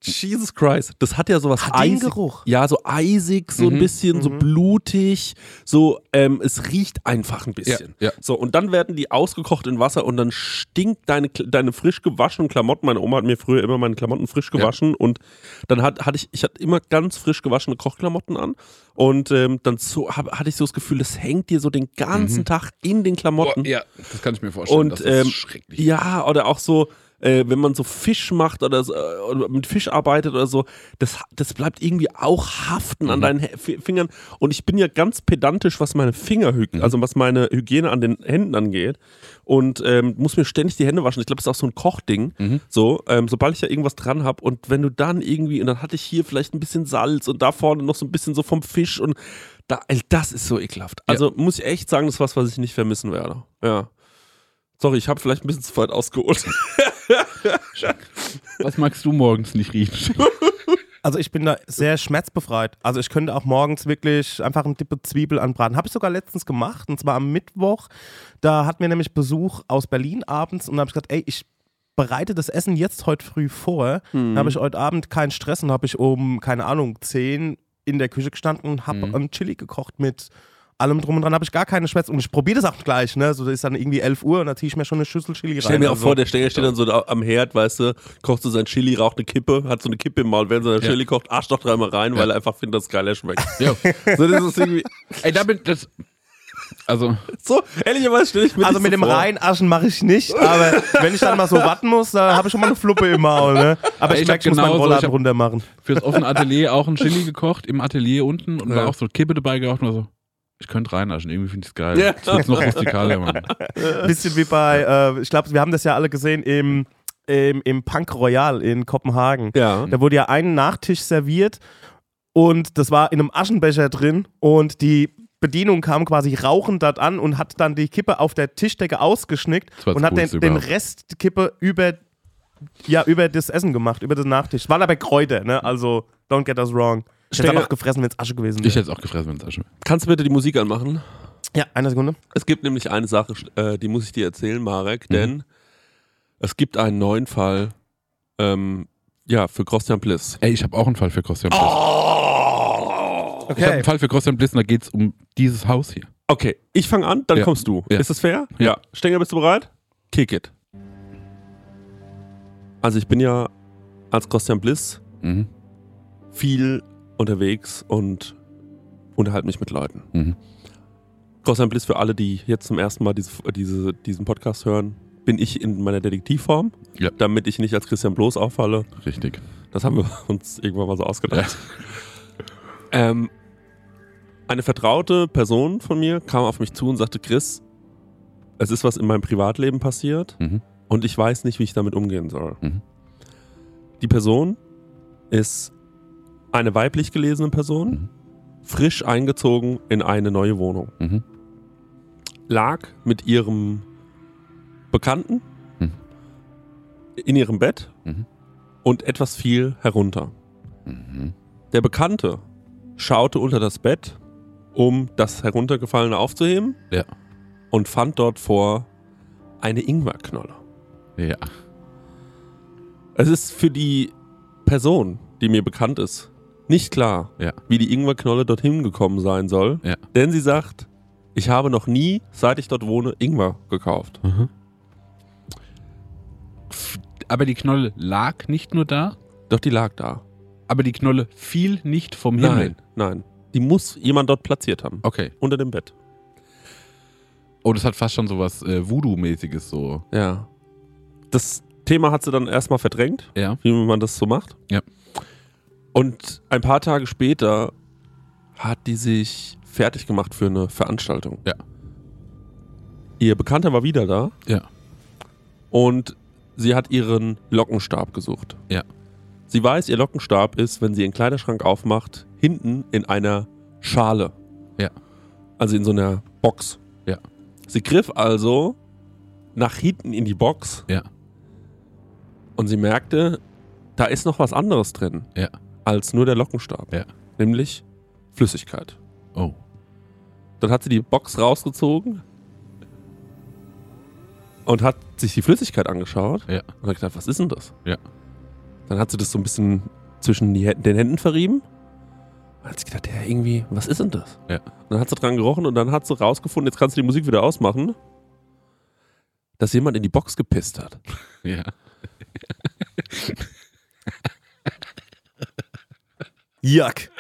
Jesus Christ, das hat ja sowas Hat den eisig. Geruch? Ja, so eisig, so ein Mhm. bisschen, so blutig, so, ähm, es riecht einfach ein bisschen. Ja, ja. So, und dann werden die ausgekocht in Wasser und dann stinkt deine, deine frisch gewaschenen Klamotten. Meine Oma hat mir früher immer meine Klamotten frisch gewaschen und dann hat, hatte ich, ich hatte immer ganz frisch gewaschene Kochklamotten an und ähm, dann so, hab, hatte ich so das Gefühl, das hängt dir so den ganzen Tag in den Klamotten. Boah, ja, das kann ich mir vorstellen. Und das ist ähm, schrecklich. ja, oder auch so, äh, wenn man so Fisch macht oder, so, äh, oder mit Fisch arbeitet oder so, das, das bleibt irgendwie auch haften Mhm. an deinen Hä- F- Fingern. Und ich bin ja ganz pedantisch, was meine Finger, Mhm. also was meine Hygiene an den Händen angeht. Und ähm, muss mir ständig die Hände waschen. Ich glaube, das ist auch so ein Kochding. Mhm. So, ähm, sobald ich ja irgendwas dran habe und wenn du dann irgendwie, und dann hatte ich hier vielleicht ein bisschen Salz und da vorne noch so ein bisschen so vom Fisch und da, ey, das ist so ekelhaft. Also muss ich echt sagen, das ist was, was ich nicht vermissen werde. Ja. Sorry, ich habe vielleicht ein bisschen zu weit ausgeholt. Was magst du morgens nicht riechen? Also ich bin da sehr schmerzbefreit. Also ich könnte auch morgens wirklich einfach eine Dippe Zwiebel anbraten. Habe ich sogar letztens gemacht und zwar am Mittwoch. Da hatten wir nämlich Besuch aus Berlin abends und da habe ich gesagt, ey, ich bereite das Essen jetzt heute früh vor. Dann habe ich heute Abend keinen Stress und habe ich um, keine Ahnung, 10 in der Küche gestanden und habe Mhm. einen Chili gekocht mit allem drum und dran. Habe ich gar keine Schwätze. Und ich probiere das auch gleich. Ne? So, das ist dann irgendwie 11 Uhr und da ziehe ich mir schon eine Schüssel Chili rein. Stell mir auch Also, vor, der Stenger steht dann so am Herd, weißt du, kocht so sein Chili, raucht eine Kippe, hat so eine Kippe im Maul, während er Ja. Chili kocht, arscht doch dreimal rein, weil er einfach findet, dass es geiler schmeckt. Ja. so, das ist irgendwie, Ey, da bin das. Also, so, ehrlicherweise stelle ich mir Also mit so dem vor. Reinaschen mache ich nicht, aber wenn ich dann mal so warten muss, da habe ich schon mal eine Fluppe im Maul. Ne? Aber ich ich merke, ich muss meinen Rollladen ich hab- runter machen. fürs offene Atelier auch ein Chili gekocht, im Atelier unten und Ja. war auch so Kippe dabei geraucht und war so, ich könnte reinaschen, irgendwie finde ich es geil. Ja. Das ist noch rustikaler, Mann. Bisschen wie bei, äh, ich glaube, wir haben das ja alle gesehen im, im, im Punk Royal in Kopenhagen. Ja. Da wurde ja ein Nachtisch serviert und das war in einem Aschenbecher drin und die Bedienung kam quasi rauchend dort an und hat dann die Kippe auf der Tischdecke ausgeschnickt und hat den, den. Rest der Kippe über, ja, über das Essen gemacht, über den Nachtisch. War aber Kräuter, ne? Also, don't get us wrong. Ich hätte auch gefressen, wenn es Asche gewesen Ich wäre. hätte es auch gefressen, wenn es Asche wäre. Kannst du bitte die Musik anmachen? Ja, eine Sekunde. Es gibt nämlich eine Sache, äh, die muss ich dir erzählen, Marek, denn es gibt einen neuen Fall, ähm, ja, für Christian Bliss. Ey, ich habe auch einen Fall für Christian Bliss. Ich habe einen Fall für Christian Bliss und da geht es um dieses Haus hier. Okay, ich fange an, dann Ja. kommst du. Ja. Ist das fair? Ja. Stenger, bist du bereit? Kick it. Also ich bin ja als Christian Bliss Mhm. viel unterwegs und unterhalte mich mit Leuten. Mhm. Christian Bliss für alle, die jetzt zum ersten Mal diese, diese, diesen Podcast hören, bin ich in meiner Detektivform, Ja. damit ich nicht als Christian Bloß auffalle. Richtig. Das haben wir uns irgendwann mal so ausgedacht. Ähm, eine vertraute Person von mir kam auf mich zu und sagte, Chris, es ist was in meinem Privatleben passiert Mhm. und ich weiß nicht, wie ich damit umgehen soll. Mhm. Die Person ist eine weiblich gelesene Person, Mhm. frisch eingezogen in eine neue Wohnung. Mhm. Lag mit ihrem Bekannten Mhm. in ihrem Bett Mhm. und etwas viel herunter. Mhm. Der Bekannte schaute unter das Bett, um das Heruntergefallene aufzuheben Ja. und fand dort vor eine Ingwerknolle. Ja. Es ist für die Person, die mir bekannt ist, nicht klar, Ja. wie die Ingwerknolle dorthin gekommen sein soll, Ja. denn sie sagt, ich habe noch nie, seit ich dort wohne, Ingwer gekauft. Mhm. Aber die Knolle lag nicht nur da, Doch die lag da. aber die Knolle fiel nicht vom Himmel. Nein, nein. Die muss jemand dort platziert haben. Okay. Unter dem Bett. Oh, das hat fast schon so was äh, Voodoo-mäßiges so. Ja. Das Thema hat sie dann erstmal verdrängt, Ja. wie man das so macht. Ja. Und ein paar Tage später hat die sich fertig gemacht für eine Veranstaltung. Ja. Ihr Bekannter war wieder da Ja. und sie hat ihren Lockenstab gesucht. Ja. Sie weiß, ihr Lockenstab ist, wenn sie ihren Kleiderschrank aufmacht, hinten in einer Schale. Ja. Also in so einer Box. Ja. Sie griff also nach hinten in die Box Ja. und sie merkte, da ist noch was anderes drin Ja. Als nur der Lockenstab. Ja. Nämlich Flüssigkeit. Oh. Dann hat sie die Box rausgezogen und hat sich die Flüssigkeit angeschaut Ja. und hat gedacht, was ist denn das? Ja. Dann hat sie das so ein bisschen zwischen die, den Händen verrieben. Dann hat sie gedacht, ja, irgendwie, was ist denn das? Ja. Und dann hat sie dran gerochen und dann hat sie rausgefunden, jetzt kannst du die Musik wieder ausmachen, dass jemand in die Box gepisst hat. Ja. Jack.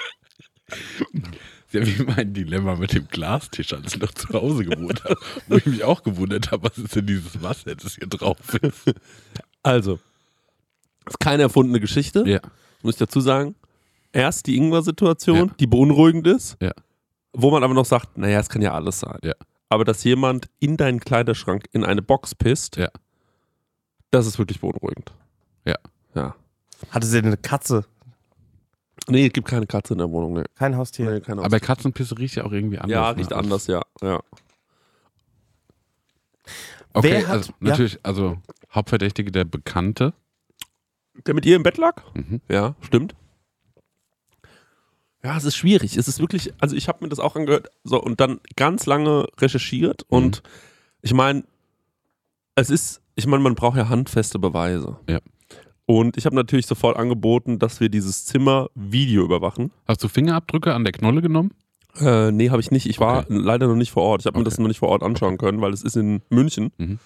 Ja, wie mein Dilemma mit dem Glastisch, als ich noch zu Hause gewohnt habe, wo ich mich auch gewundert habe, was ist denn dieses Wasser, das hier drauf ist. Also, das ist keine erfundene Geschichte. Ja. muss ich dazu sagen, erst die Ingwer-Situation, Ja. die beunruhigend ist, Ja. wo man aber noch sagt, naja, es kann ja alles sein. Ja. Aber dass jemand in deinen Kleiderschrank in eine Box pisst, Ja. das ist wirklich beunruhigend. Ja. Ja. Hatte sie eine Katze? Nee, es gibt keine Katze in der Wohnung. Nee. Kein Haustier. Nee, keine Aber Katzenpisse riecht ja auch irgendwie anders. ja, ne? riecht anders, ja. ja. Okay, Wer hat- also ja. natürlich, also Hauptverdächtige der Bekannte. Der mit ihr im Bett lag? Mhm. Ja, stimmt. Ja, es ist schwierig. Es ist wirklich, also ich habe mir das auch angehört so, und dann ganz lange recherchiert Mhm. und ich meine, es ist, ich meine, man braucht ja handfeste Beweise. Ja. Und ich habe natürlich sofort angeboten, dass wir dieses Zimmer Video überwachen. Hast du Fingerabdrücke an der Knolle genommen? Äh, nee, habe ich nicht. Ich war Okay. leider noch nicht vor Ort. Ich habe mir Okay. das noch nicht vor Ort anschauen können, weil es ist in München. Mhm.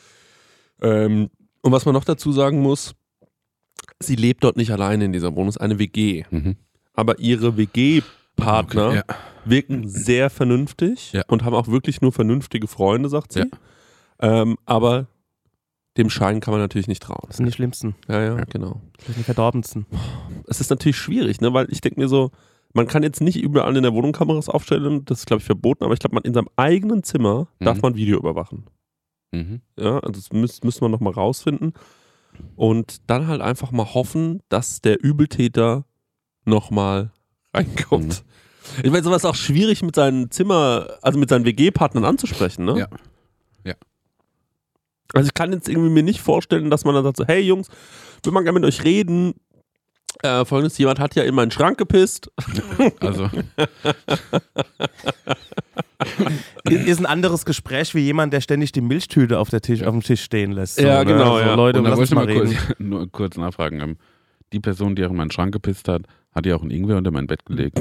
Ähm, und was man noch dazu sagen muss, sie lebt dort nicht alleine in dieser Wohnung, es ist eine WG. Mhm. Aber ihre WG-Partner Okay, ja. wirken sehr vernünftig Ja. und haben auch wirklich nur vernünftige Freunde, sagt sie. Ja. Ähm, aber dem Schein kann man natürlich nicht trauen. Das sind die Schlimmsten, Ja, ja, genau. das sind die verdorbensten. Es ist natürlich schwierig, ne? weil ich denke mir so, man kann jetzt nicht überall in der Wohnung Kameras aufstellen, das ist, glaube ich, verboten, aber ich glaube, man in seinem eigenen Zimmer darf Mhm. man Video überwachen. Mhm. Ja, also das müß, müssen wir nochmal rausfinden. Und dann halt einfach mal hoffen, dass der Übeltäter nochmal reinkommt. Mhm. Ich meine, sowas ist auch schwierig mit seinen Zimmer, also mit seinen WG-Partnern anzusprechen, ne? Ja. Also ich kann jetzt irgendwie mir nicht vorstellen, dass man dann sagt so, hey Jungs, will man gerne mit euch reden. Äh, Folgendes, jemand hat ja in meinen Schrank gepisst. Also, Ist ein anderes Gespräch wie jemand, der ständig die Milchtüte auf, der Tisch, auf dem Tisch stehen lässt. So, Ja, ne? genau, So, ja. Leute, und da wollte ich mal mal reden. kurz, nur kurz nachfragen. Ähm, die Person, die auch in meinen Schrank gepisst hat, hat ja auch ein Ingwer unter mein Bett gelegt.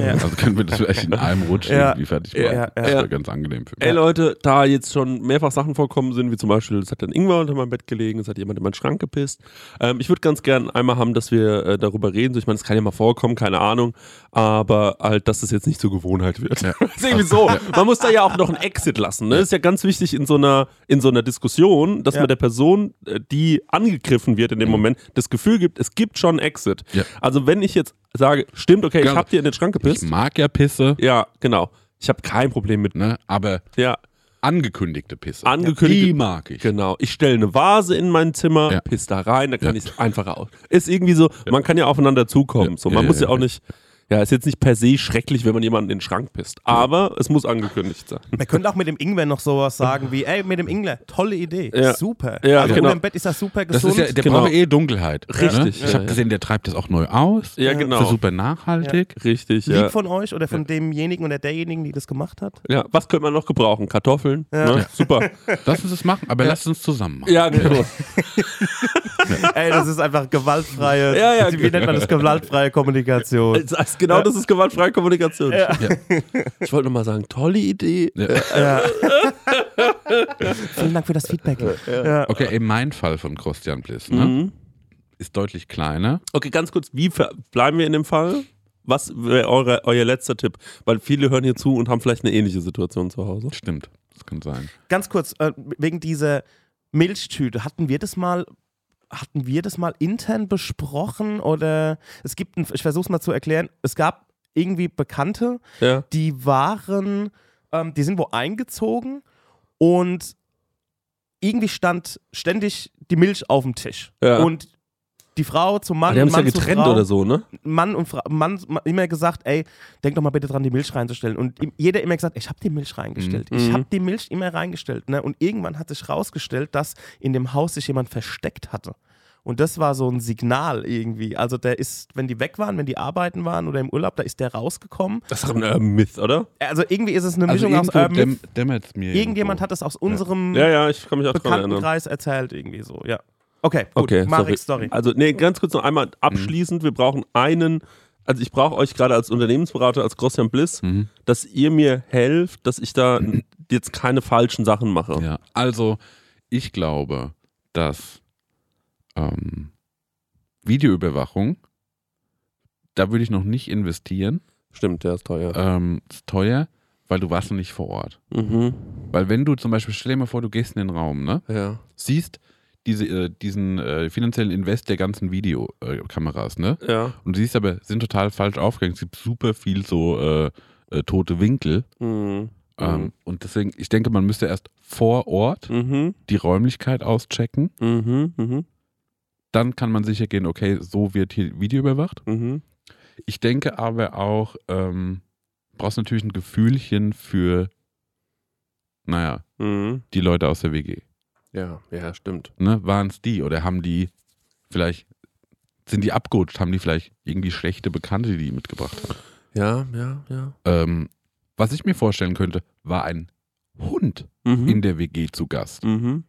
Ja. Also können wir das vielleicht in einem Rutsch Ja. irgendwie fertig machen. Ja, ja. Das Ja. wäre ganz angenehm für mich. Ey Leute, da jetzt schon mehrfach Sachen vorkommen sind, wie zum Beispiel, es hat ein Ingwer unter meinem Bett gelegen, es hat jemand in meinen Schrank gepisst. Ähm, ich würde ganz gern einmal haben, dass wir äh, darüber reden. So, ich meine, es kann ja mal vorkommen, keine Ahnung, aber halt, dass es jetzt nicht zur Gewohnheit wird. Ja. ist irgendwie so. Man muss da ja auch noch einen Exit lassen. Ne? Ist ja ganz wichtig in so einer, in so einer Diskussion, dass Ja. man der Person, äh, die angegriffen wird in dem Moment, das Gefühl gibt, es gibt schon einen Exit. Ja. Also wenn ich jetzt sage, stimmt, okay, ich Genau. habe dir in den Schrank Ich gepisst. mag ja Pisse, Ja, genau. Ich habe kein Problem mit. ne? aber Ja, angekündigte Pisse, Angekündigte- die mag ich. Genau. Ich stelle eine Vase in mein Zimmer, Ja. piss da rein, da kann Ja. ich es einfacher aus. Ist irgendwie so, man kann ja aufeinander zukommen. So, man muss ja, auch nicht, ja, ist jetzt nicht per se schrecklich, wenn man jemanden in den Schrank pisst. Aber es muss angekündigt sein. Man könnte auch mit dem Ingwer noch sowas sagen wie, ey, mit dem Ingwer, tolle Idee, Ja. super. Ja, also genau. unter dem Bett ist das super Das gesund. ist ja, der Genau. braucht eh Dunkelheit. Richtig, Ne? ja, Ich habe ja. gesehen, der treibt das auch neu aus. Ja, Das genau. ist super nachhaltig. Richtig, Lieb ja. von euch oder von demjenigen oder derjenigen, die das gemacht hat. ja. Was könnte man noch gebrauchen? Kartoffeln? Ja. Ne? Super. Lass uns das machen, aber lass uns zusammen machen. Ja, genau. Ey, das ist einfach gewaltfreie, Ja, ja, wie nennt man das, gewaltfreie Kommunikation. Das genau das ist gewaltfreie Kommunikation. Ja. Ich wollte nochmal sagen, tolle Idee. Ja. Ja. Vielen Dank für das Feedback. Ja. Okay, ey, mein Fall von Christian Bliss ne, Mhm. ist deutlich kleiner. Okay, ganz kurz, wie ver- bleiben wir in dem Fall? Was wäre eure, euer letzter Tipp? Weil viele hören hier zu und haben vielleicht eine ähnliche Situation zu Hause. Stimmt, das kann sein. Ganz kurz, äh, wegen dieser Milchtüte, hatten wir das mal hatten wir das mal intern besprochen oder es gibt, ein, ich versuche es mal zu erklären, es gab irgendwie Bekannte, Ja. die waren, ähm, die sind wo eingezogen und irgendwie stand ständig die Milch auf dem Tisch. Ja. Und die Frau zum Mann, die haben es ja getrennt Frau, oder so, ne? Mann und Frau, Mann ma- immer gesagt, ey, denk doch mal bitte dran, die Milch reinzustellen. Und jeder immer gesagt, ich habe die Milch reingestellt. Mhm. Ich habe die Milch immer reingestellt. Ne? Und irgendwann hat sich rausgestellt, dass in dem Haus sich jemand versteckt hatte. Und das war so ein Signal irgendwie. Also der ist, wenn die weg waren, wenn die arbeiten waren oder im Urlaub, da ist der rausgekommen. Das ist doch ein äh, Myth, oder? Also irgendwie ist es eine Also Mischung aus irgendwo Urban Myth. däm dämmert's mir. Irgendjemand irgendwo. hat das aus unserem Ja, ja, ich kann mich auch dran erinnern. Bekanntenkreis erzählt irgendwie so, ja. Okay, gut. Okay, Marek, sorry. Also, nee, ganz kurz noch einmal abschließend. Wir brauchen einen, also ich brauche euch gerade als Unternehmensberater, als Grossian Bliss, Mhm. dass ihr mir helft, dass ich da jetzt keine falschen Sachen mache. Ja, also ich glaube, dass ähm, Videoüberwachung, da würde ich noch nicht investieren. Stimmt, der ist teuer. Ähm, ist teuer, weil du warst noch nicht vor Ort. Mhm. Weil wenn du zum Beispiel, stell dir mal vor, du gehst in den Raum, ne? Ja. Siehst diese, äh, diesen äh, finanziellen Invest der ganzen Videokameras, ne? Ja. Und du siehst aber, sind total falsch aufgehängt. Es gibt super viel so äh, äh, tote Winkel. Mhm. Ähm, und deswegen, ich denke, man müsste erst vor Ort Mhm. die Räumlichkeit auschecken. Mhm. Mhm. Dann kann man sicher gehen, okay, so wird hier Video überwacht. Mhm. Ich denke aber auch, ähm, brauchst natürlich ein Gefühlchen für, naja, Mhm. die Leute aus der WG. Ja, ja, stimmt. Ne? Waren es die oder haben die vielleicht, sind die abgerutscht, haben die vielleicht irgendwie schlechte Bekannte, die die mitgebracht haben? Ja, ja, ja. Ähm, was ich mir vorstellen könnte, war ein Hund Mhm. in der WG zu Gast. mhm.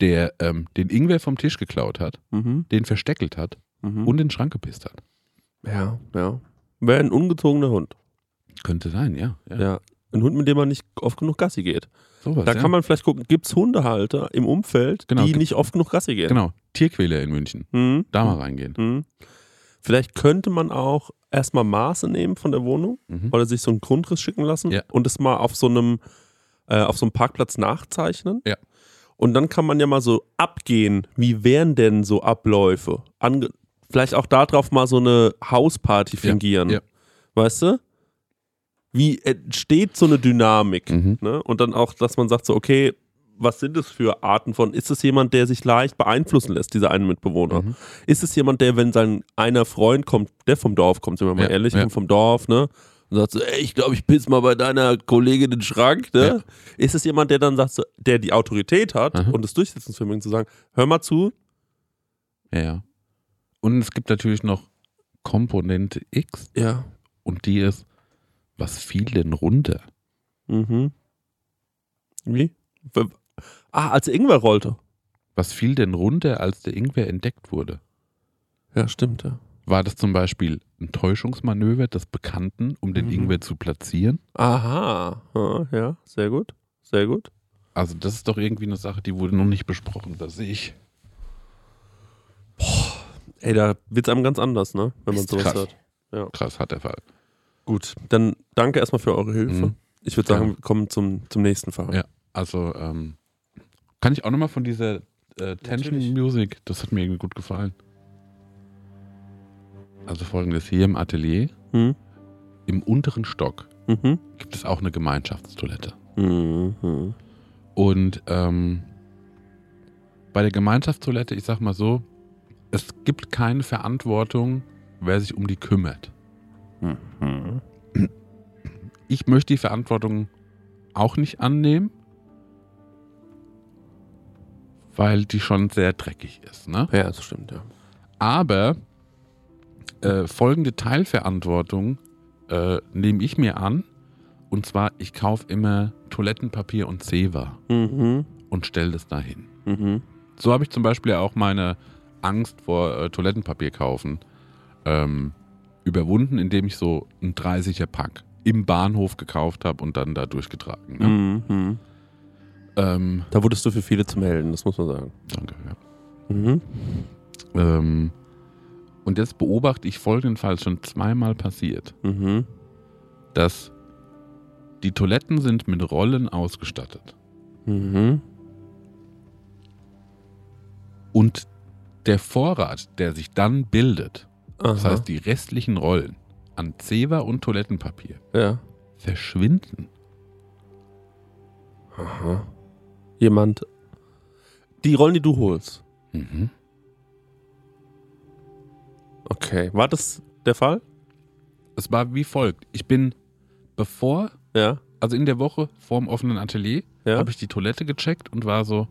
der ähm, den Ingwer vom Tisch geklaut hat, Mhm. den versteckelt hat Mhm. und in den Schrank gepisst hat. ja, ja. Wäre ein ungezogener Hund. Könnte sein, ja. ja. Ja. Ein Hund, mit dem man nicht oft genug Gassi geht. Sowas, Da ja. kann man vielleicht gucken, gibt es Hundehalter im Umfeld, Genau, die nicht oft genug Gassi gehen? Genau, Tierquäler in München. Mhm. Da mal reingehen. Mhm. Vielleicht könnte man auch erstmal Maße nehmen von der Wohnung Mhm. oder sich so einen Grundriss schicken lassen Ja. und es mal auf so einem äh, auf so einem Parkplatz nachzeichnen. Ja. Und dann kann man ja mal so abgehen, wie wären denn so Abläufe? Ange vielleicht auch darauf mal so eine Hausparty fingieren. ja. Weißt du? Wie entsteht so eine Dynamik? Mhm. Ne? Und dann auch, dass man sagt so, okay, was sind es für Arten von, ist es jemand, der sich leicht beeinflussen lässt, dieser eine Mitbewohner? Mhm. Ist es jemand, der, wenn sein einer Freund kommt, der vom Dorf kommt, sind wir mal Ja, ehrlich, ja. kommt vom Dorf, ne? Und sagt so, ey, ich glaube, ich piss mal bei deiner Kollegin in den Schrank, ne? Ja. Ist es jemand, der dann sagt, so, der die Autorität hat Aha. und das Durchsetzungsvermögen zu sagen, hör mal zu, Ja, ja. Und es gibt natürlich noch Komponente X ja, und die ist, was fiel denn runter? mhm. Wie? Ah, als der Ingwer rollte. Was fiel denn runter, als der Ingwer entdeckt wurde? Ja, stimmt, ja. War das zum Beispiel ein Täuschungsmanöver des Bekannten, um den Mhm. Ingwer zu platzieren? Aha, Ah, ja, sehr gut, sehr gut. Also das ist doch irgendwie eine Sache, die wurde noch nicht besprochen, das sehe ich. Ey, da wird es einem ganz anders, ne? Wenn man Ist sowas krass. hört. Krass, hat der Fall. Gut, dann danke erstmal für eure Hilfe. Mhm. Ich würde sagen, Ja. wir kommen zum, zum nächsten Fall. Ja. Also ähm, kann ich auch nochmal von dieser äh, Tension Natürlich. Music, das hat mir irgendwie gut gefallen. Also folgendes, hier im Atelier, Mhm. im unteren Stock Mhm. gibt es auch eine Gemeinschaftstoilette. Mhm. Und ähm, bei der Gemeinschaftstoilette, ich sag mal so, es gibt keine Verantwortung, wer sich um die kümmert. Mhm. Ich möchte die Verantwortung auch nicht annehmen, weil die schon sehr dreckig ist. Ne? Ja, das stimmt, ja. Aber äh, folgende Teilverantwortung äh, nehme ich mir an. Und zwar, ich kaufe immer Toilettenpapier und Zewa Mhm. und stelle das dahin. Mhm. So habe ich zum Beispiel auch meine Angst vor äh, Toilettenpapier kaufen ähm, überwunden, indem ich so ein 30er Pack im Bahnhof gekauft habe und dann da durchgetragen. Ne? Mhm. Ähm, Da wurdest du für viele zum Helden, das muss man sagen. danke. Ja. Mhm. Ähm, und jetzt beobachte ich folgendenfalls schon zweimal passiert, Mhm. dass die Toiletten sind mit Rollen ausgestattet Mhm. und der Vorrat, der sich dann bildet, das Aha. heißt die restlichen Rollen an Zewa und Toilettenpapier, ja. verschwinden. Aha. Jemand. Die Rollen, die du holst. Mhm. Okay. War das der Fall? Es war wie folgt. Ich bin bevor, Ja. also in der Woche vorm offenen Atelier, Ja. habe ich die Toilette gecheckt und war so,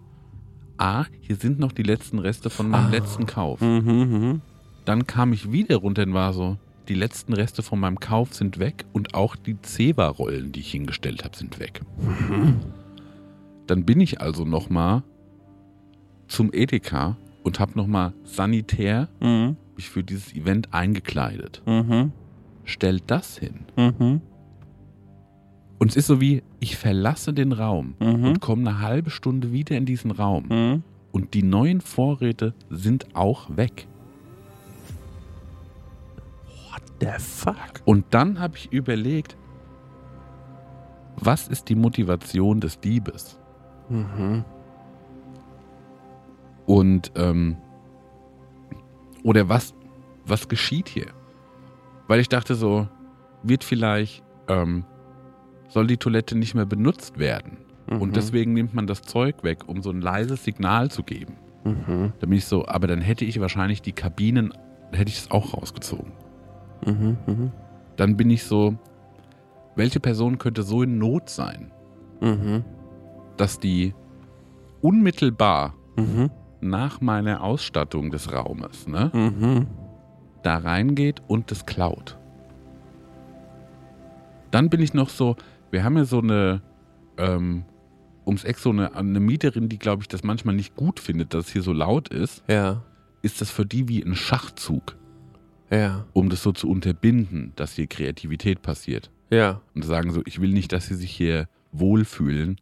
ah, hier sind noch die letzten Reste von meinem Ah. letzten Kauf. Mhm. Mhm. Dann kam ich wieder runter und war so, die letzten Reste von meinem Kauf sind weg und auch die Zewa-Rollen, die ich hingestellt habe, sind weg. Dann bin ich also nochmal zum Edeka und habe nochmal sanitär Mhm. mich für dieses Event eingekleidet. Mhm. Stellt das hin. Mhm. Und es ist so wie, ich verlasse den Raum Mhm. und komme eine halbe Stunde wieder in diesen Raum. Mhm. Und die neuen Vorräte sind auch weg. What the fuck? Und dann habe ich überlegt, was ist die Motivation des Diebes? Mhm. Und ähm, oder was, was geschieht hier? Weil ich dachte so, wird vielleicht, ähm, soll die Toilette nicht mehr benutzt werden? Mhm. Und deswegen nimmt man das Zeug weg, um so ein leises Signal zu geben. Mhm. Da bin ich so, aber dann hätte ich wahrscheinlich die Kabinen, hätte ich es auch rausgezogen. Mhm. Mhm. Dann bin ich so, welche Person könnte so in Not sein, Mhm. dass die unmittelbar Mhm. nach meiner Ausstattung des Raumes ne, Mhm. da reingeht und das klaut. Dann bin ich noch so, wir haben ja so eine, ähm, ums Eck so eine, eine Mieterin, die, glaube ich, das manchmal nicht gut findet, dass es hier so laut ist, Ja. ist das für die wie ein Schachzug, Ja. um das so zu unterbinden, dass hier Kreativität passiert. Ja. Und sagen so, ich will nicht, dass sie sich hier wohlfühlen.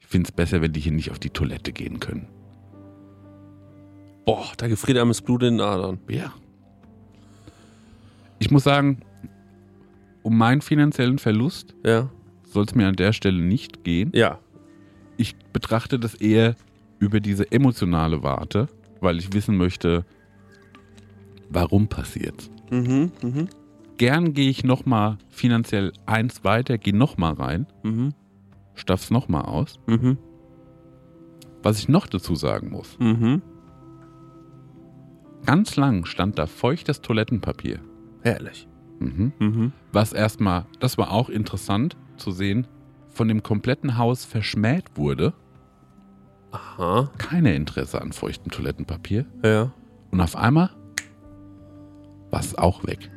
Ich finde es besser, wenn die hier nicht auf die Toilette gehen können. Boah, da gefriert einem das Blut in den Adern. Ja. Ich muss sagen, um meinen finanziellen Verlust Ja. soll es mir an der Stelle nicht gehen. Ja. Ich betrachte das eher über diese emotionale Warte, weil ich wissen möchte, warum passiert's. Mhm. Mhm. Gern gehe ich nochmal finanziell eins weiter, gehe nochmal rein, Mhm. staff's nochmal aus. Mhm. Was ich noch dazu sagen muss, Mhm. ganz lang stand da feuchtes Toilettenpapier. Herrlich. Mhm. Mhm. Was erstmal, das war auch interessant zu sehen, von dem kompletten Haus verschmäht wurde. Aha. Keine Interesse an feuchtem Toilettenpapier. Ja. Und auf einmal war es auch weg.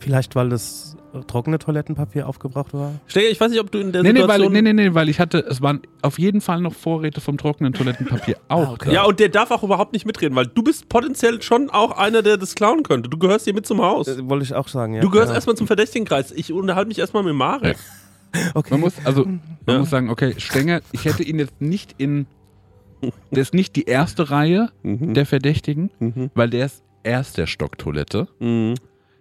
Vielleicht, weil das trockene Toilettenpapier aufgebraucht war? Steger, ich weiß nicht, ob du in der Nee, nee, weil, Situation... nee, nee, nee, weil ich hatte, es waren auf jeden Fall noch Vorräte vom trockenen Toilettenpapier auch okay. Ja, und der darf auch überhaupt nicht mitreden, weil du bist potenziell schon auch einer, der das klauen könnte. Du gehörst hier mit zum Haus. Äh, wollte ich auch sagen, ja. Du gehörst ja. erstmal zum Verdächtigenkreis. Ich unterhalte mich erstmal mit Marek. Okay. Man muss, also, man Ja. muss sagen, okay, Stenger, ich hätte ihn jetzt nicht in, das ist nicht die erste Reihe Mhm. der Verdächtigen, Mhm. weil der ist erst der Stocktoilette. Mhm.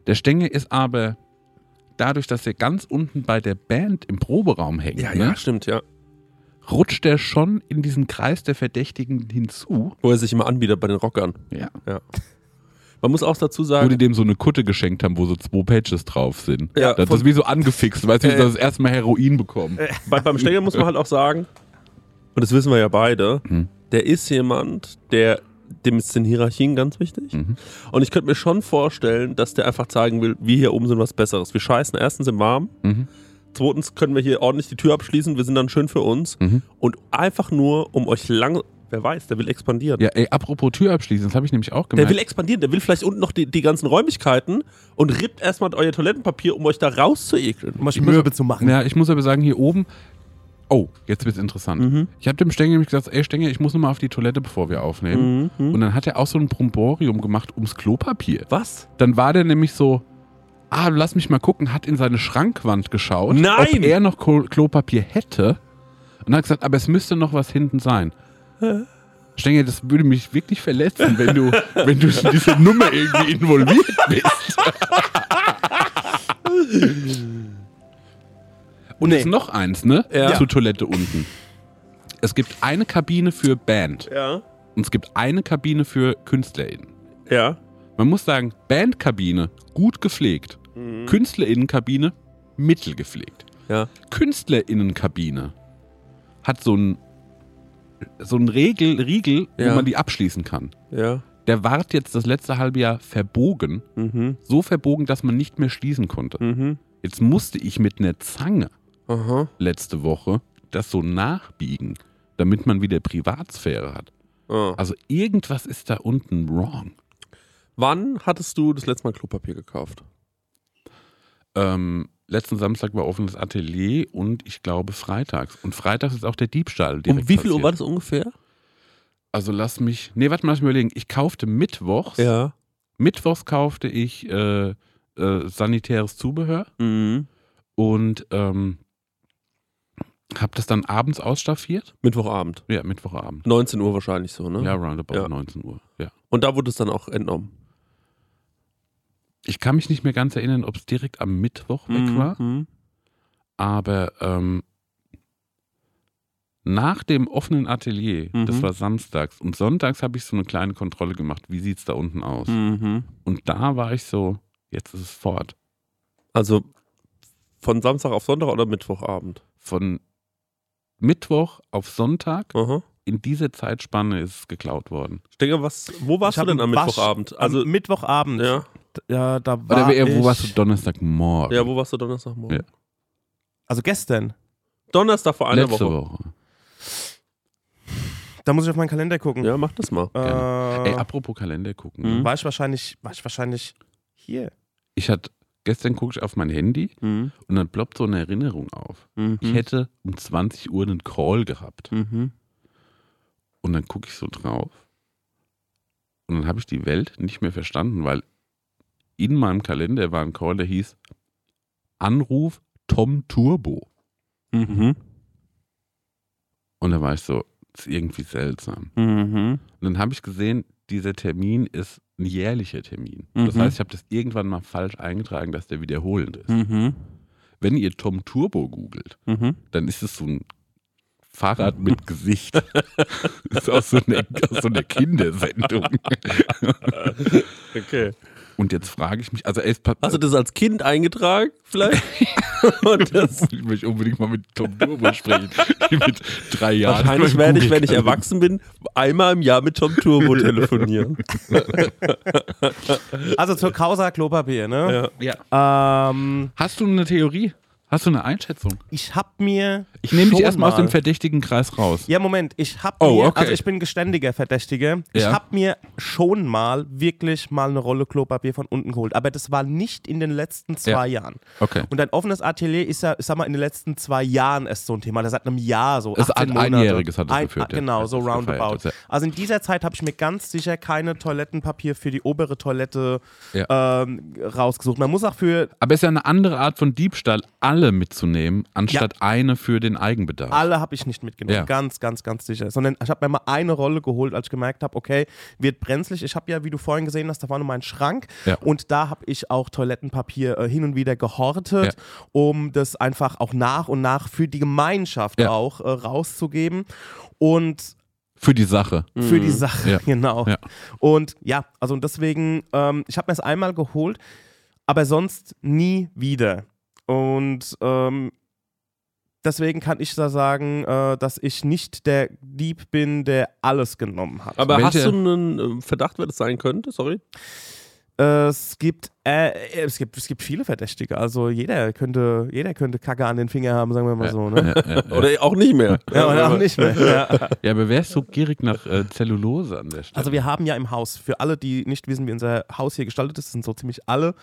Der Stenger ist aber dadurch, dass er ganz unten bei der Band im Proberaum hängt, Ja, ne, ja, stimmt, ja. rutscht er schon in diesen Kreis der Verdächtigen hinzu. Wo er sich immer anbietet bei den Rockern. Ja. Man muss auch dazu Wo die sagen, dem so eine Kutte geschenkt haben, wo so zwei Pages drauf sind. Ja, das ist wie so angefixt, weißt du, Äh. sie das erste Mal Heroin bekommen. bei, beim Stenger muss man halt auch sagen, und das wissen wir ja beide, Mhm. der ist jemand, der dem sind Hierarchien ganz wichtig. Mhm. Und ich könnte mir schon vorstellen, dass der einfach sagen will, wir hier oben sind was Besseres. Wir scheißen erstens im Warm, Mhm. zweitens können wir hier ordentlich die Tür abschließen, wir sind dann schön für uns. Mhm. Und einfach nur, um euch lang, wer weiß, der will expandieren. Ja, ey, apropos Tür abschließen, das habe ich nämlich auch Der gemerkt. will expandieren, der will vielleicht unten noch die, die ganzen Räumlichkeiten und rippt erstmal euer Toilettenpapier, um euch da rauszuekeln. Um euch Mürbe zu machen. ja, ich muss aber sagen, hier oben, oh, jetzt wird's interessant. Mhm. Ich habe dem Stenger nämlich gesagt, ey Stenger, ich muss noch mal auf die Toilette, bevor wir aufnehmen. Mhm. Und dann hat er auch so ein Bromborium gemacht ums Klopapier. Was? Dann war der nämlich so, ah, lass mich mal gucken, hat in seine Schrankwand geschaut, Nein! ob er noch Klo Klopapier hätte. Und hat gesagt, aber es müsste noch was hinten sein. Stenger, das würde mich wirklich verletzen, wenn du, wenn du in diese Nummer irgendwie involviert bist. Und Nee. jetzt noch eins, ne? Ja. Zur Toilette unten. Es gibt eine Kabine für Band Ja. und es gibt eine Kabine für KünstlerInnen. Ja. Man muss sagen, Bandkabine gut gepflegt. Mhm. KünstlerInnenkabine mittel gepflegt. Ja. KünstlerInnenkabine hat so einen so einen Regel, Riegel, Ja. wo man die abschließen kann. Ja. Der ward jetzt das letzte halbe Jahr verbogen. Mhm. So verbogen, dass man nicht mehr schließen konnte. Mhm. Jetzt musste ich mit einer Zange Aha. letzte Woche das so nachbiegen, damit man wieder Privatsphäre hat. Ah. Also irgendwas ist da unten wrong. Wann hattest du das letzte Mal Klopapier gekauft? Ähm, letzten Samstag war offenes Atelier und ich glaube freitags. Und freitags ist auch der Diebstahl. direkt um wie viel Uhr war das ungefähr? Also lass mich. Nee, warte mal, lass mich überlegen. Ich kaufte mittwochs. Ja. Mittwochs kaufte ich äh, äh, sanitäres Zubehör Mhm. und ähm, habe das dann abends ausstaffiert. Mittwochabend. Ja, Mittwochabend. 19 Uhr wahrscheinlich so, ne? Ja, roundabout Ja. 19 Uhr. Ja. Und da wurde es dann auch entnommen. Ich kann mich nicht mehr ganz erinnern, ob es direkt am Mittwoch weg war. Mhm. Aber ähm, nach dem offenen Atelier, Mhm. das war samstags, und sonntags habe ich so eine kleine Kontrolle gemacht. Wie sieht es da unten aus? Mhm. Und da war ich so, jetzt ist es fort. Also von Samstag auf Sonntag oder Mittwochabend? Von Mittwoch auf Sonntag, Aha. in dieser Zeitspanne ist es geklaut worden. Ich denke, was, wo warst Ich du denn am Wasch- Mittwochabend? Also, am Mittwochabend. ja. Ja, da war Oder eher, ich, wo warst du Donnerstagmorgen? ja, wo warst du Donnerstagmorgen? Ja. Also gestern. Donnerstag vor einer Letzte Woche. Woche. Da muss ich auf meinen Kalender gucken. Ja, mach das mal. Äh, Ey, apropos Kalender gucken. Mhm. war ich wahrscheinlich, war ich wahrscheinlich hier. Ich hatte gestern gucke ich auf mein Handy Mhm. und dann ploppt so eine Erinnerung auf. Mhm. Ich hätte um 20 Uhr einen Call gehabt. Mhm. Und dann gucke ich so drauf. Und dann habe ich die Welt nicht mehr verstanden, weil in meinem Kalender war ein Call, der hieß Anruf Tom Turbo. Mhm. Und da war ich so, das ist irgendwie seltsam. Mhm. Und dann habe ich gesehen, dieser Termin ist ein jährlicher Termin. Das Mhm. heißt, ich habe das irgendwann mal falsch eingetragen, dass der wiederholend ist. Mhm. Wenn ihr Tom Turbo googelt, Mhm. dann ist es so ein Fahrrad mit Gesicht. Das ist aus so einer, aus so einer Kindersendung. Okay. Und jetzt frage ich mich, also pa- Hast du das als Kind eingetragen, vielleicht? Und das, ich möchte unbedingt mal mit Tom Turbo sprechen. Die mit drei Jahren. wahrscheinlich werde ich, wenn ich erwachsen bin, einmal im Jahr mit Tom Turbo telefonieren. Also zur Causa Klopapier, ne? Ja. Ja. Ähm, Hast du eine Theorie? Hast du eine Einschätzung? ich hab mir. Ich nehme dich erstmal aus dem verdächtigen Kreis raus. Ja, Moment, ich hab Oh, mir, okay. also ich bin geständiger Verdächtiger, ich Ja. hab mir schon mal wirklich mal eine Rolle Klopapier von unten geholt, aber das war nicht in den letzten zwei Jahren. Okay. Und ein offenes Atelier ist ja, ich sag mal, in den letzten zwei Jahren erst so ein Thema, das seit einem Jahr so, Das 18 ein- Monate. einjähriges hat es ein, geführt, ja, Genau, als so gefeiert roundabout. ist, ja. Also in dieser Zeit habe ich mir ganz sicher keine Toilettenpapier für die obere Toilette Ja. ähm, rausgesucht. Man muss auch für Aber es ist ja eine andere Art von Diebstahl, alle mitzunehmen, anstatt eine für den Eigenbedarf. Alle habe ich nicht mitgenommen, Ja. ganz, ganz, ganz sicher. Sondern ich habe mir mal eine Rolle geholt, als ich gemerkt habe, okay, wird brenzlig. Ich habe ja, wie du vorhin gesehen hast, da vorne meinen Schrank Ja. und da habe ich auch Toilettenpapier äh, hin und wieder gehortet, Ja. um das einfach auch nach und nach für die Gemeinschaft Ja. auch äh, rauszugeben. Und Für die Sache. für die Sache, Ja. genau. Ja. Und ja, also und deswegen, ähm, ich habe mir es einmal geholt, aber sonst nie wieder. Und ähm, deswegen kann ich da sagen, äh, dass ich nicht der Dieb bin, der alles genommen hat. Aber Welche- hast du einen äh, Verdacht, wer das sein könnte? Sorry. Es gibt, äh, es gibt, es gibt viele Verdächtige. Also jeder könnte, jeder könnte Kacke an den Finger haben, sagen wir mal so. Ne? Ja, ja, ja. Oder auch nicht mehr. Ja, oder auch nicht mehr. Ja. ja, aber wer ist so gierig nach äh, Zellulose an der Stelle? Also wir haben ja im Haus, für alle, die nicht wissen, wie unser Haus hier gestaltet ist, sind so ziemlich alle,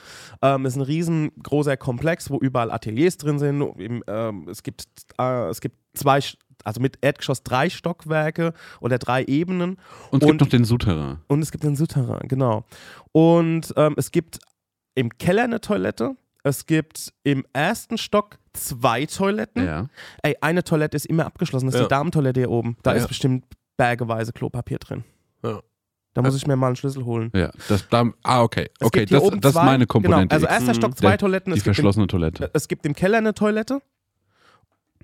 ähm, es ist ein riesengroßer Komplex, wo überall Ateliers drin sind. Im, ähm, es, gibt, äh, es gibt zwei, also mit Erdgeschoss drei Stockwerke oder drei Ebenen und es gibt und- noch den Souterrain. und es gibt den Souterrain, genau. Und ähm, es gibt im Keller eine Toilette. Es gibt im ersten Stock zwei Toiletten. Ja. Ey, eine Toilette ist immer abgeschlossen. Das ist Ja. die Damentoilette hier oben. Da Ja. ist bestimmt bergeweise Klopapier drin. Ja. Da muss ich mir mal einen Schlüssel holen. Ja, das, da, ah, okay. Es Okay, gibt das, das ist zwei- meine Komponente. Genau, also erster Stock zwei Der- Toiletten. die Es gibt, im, verschlossene Toilette. es gibt im Keller eine Toilette.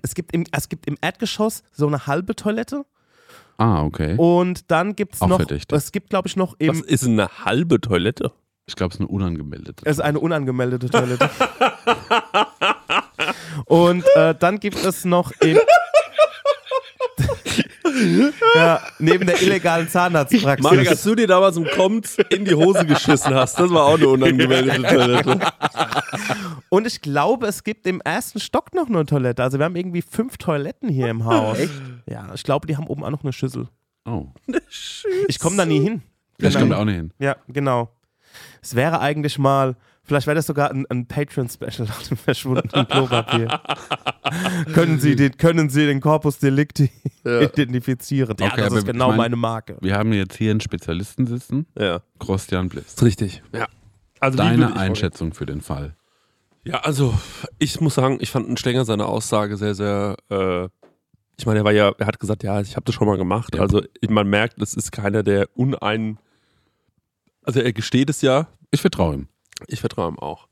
Es gibt im, es gibt im Erdgeschoss so eine halbe Toilette. Ah, okay. Und dann gibt es noch, verdächtig. es gibt glaube ich noch Was im, ist eine halbe Toilette? Ich glaube, es ist eine unangemeldete. es ist eine unangemeldete Toilette. Und äh, dann gibt es noch im, ja, neben der illegalen Zahnarztpraxis. Marek, als du dir damals im Kommt in die Hose geschissen hast, das war auch eine unangemeldete Toilette. Und ich glaube, es gibt im ersten Stock noch eine Toilette. Also wir haben irgendwie fünf Toiletten hier im Haus. Echt? Ja, ich glaube, die haben oben auch noch eine Schüssel. Oh. Ich komme da nie hin. Das Genau. kommt auch nicht hin. Ja, genau. Es wäre eigentlich mal, vielleicht wäre das sogar ein, ein Patreon-Special nach dem verschwundenen Klopapier. können, Sie den, können Sie den Corpus Delicti identifizieren? Ja, Okay, das ist genau ich mein- meine Marke. Wir haben jetzt hier einen Spezialisten sitzen, Ja, Christian Bliss. richtig. Ja. Also Deine Einschätzung für den Fall. Ja, also ich muss sagen, ich fand Stenger seine Aussage sehr, sehr. Äh, ich meine, er war ja, er hat gesagt, ja, ich habe das schon mal gemacht. Ja. Also man merkt, das ist keiner, der unein. Also er gesteht es ja. Ich vertraue ihm. Ich vertraue ihm auch.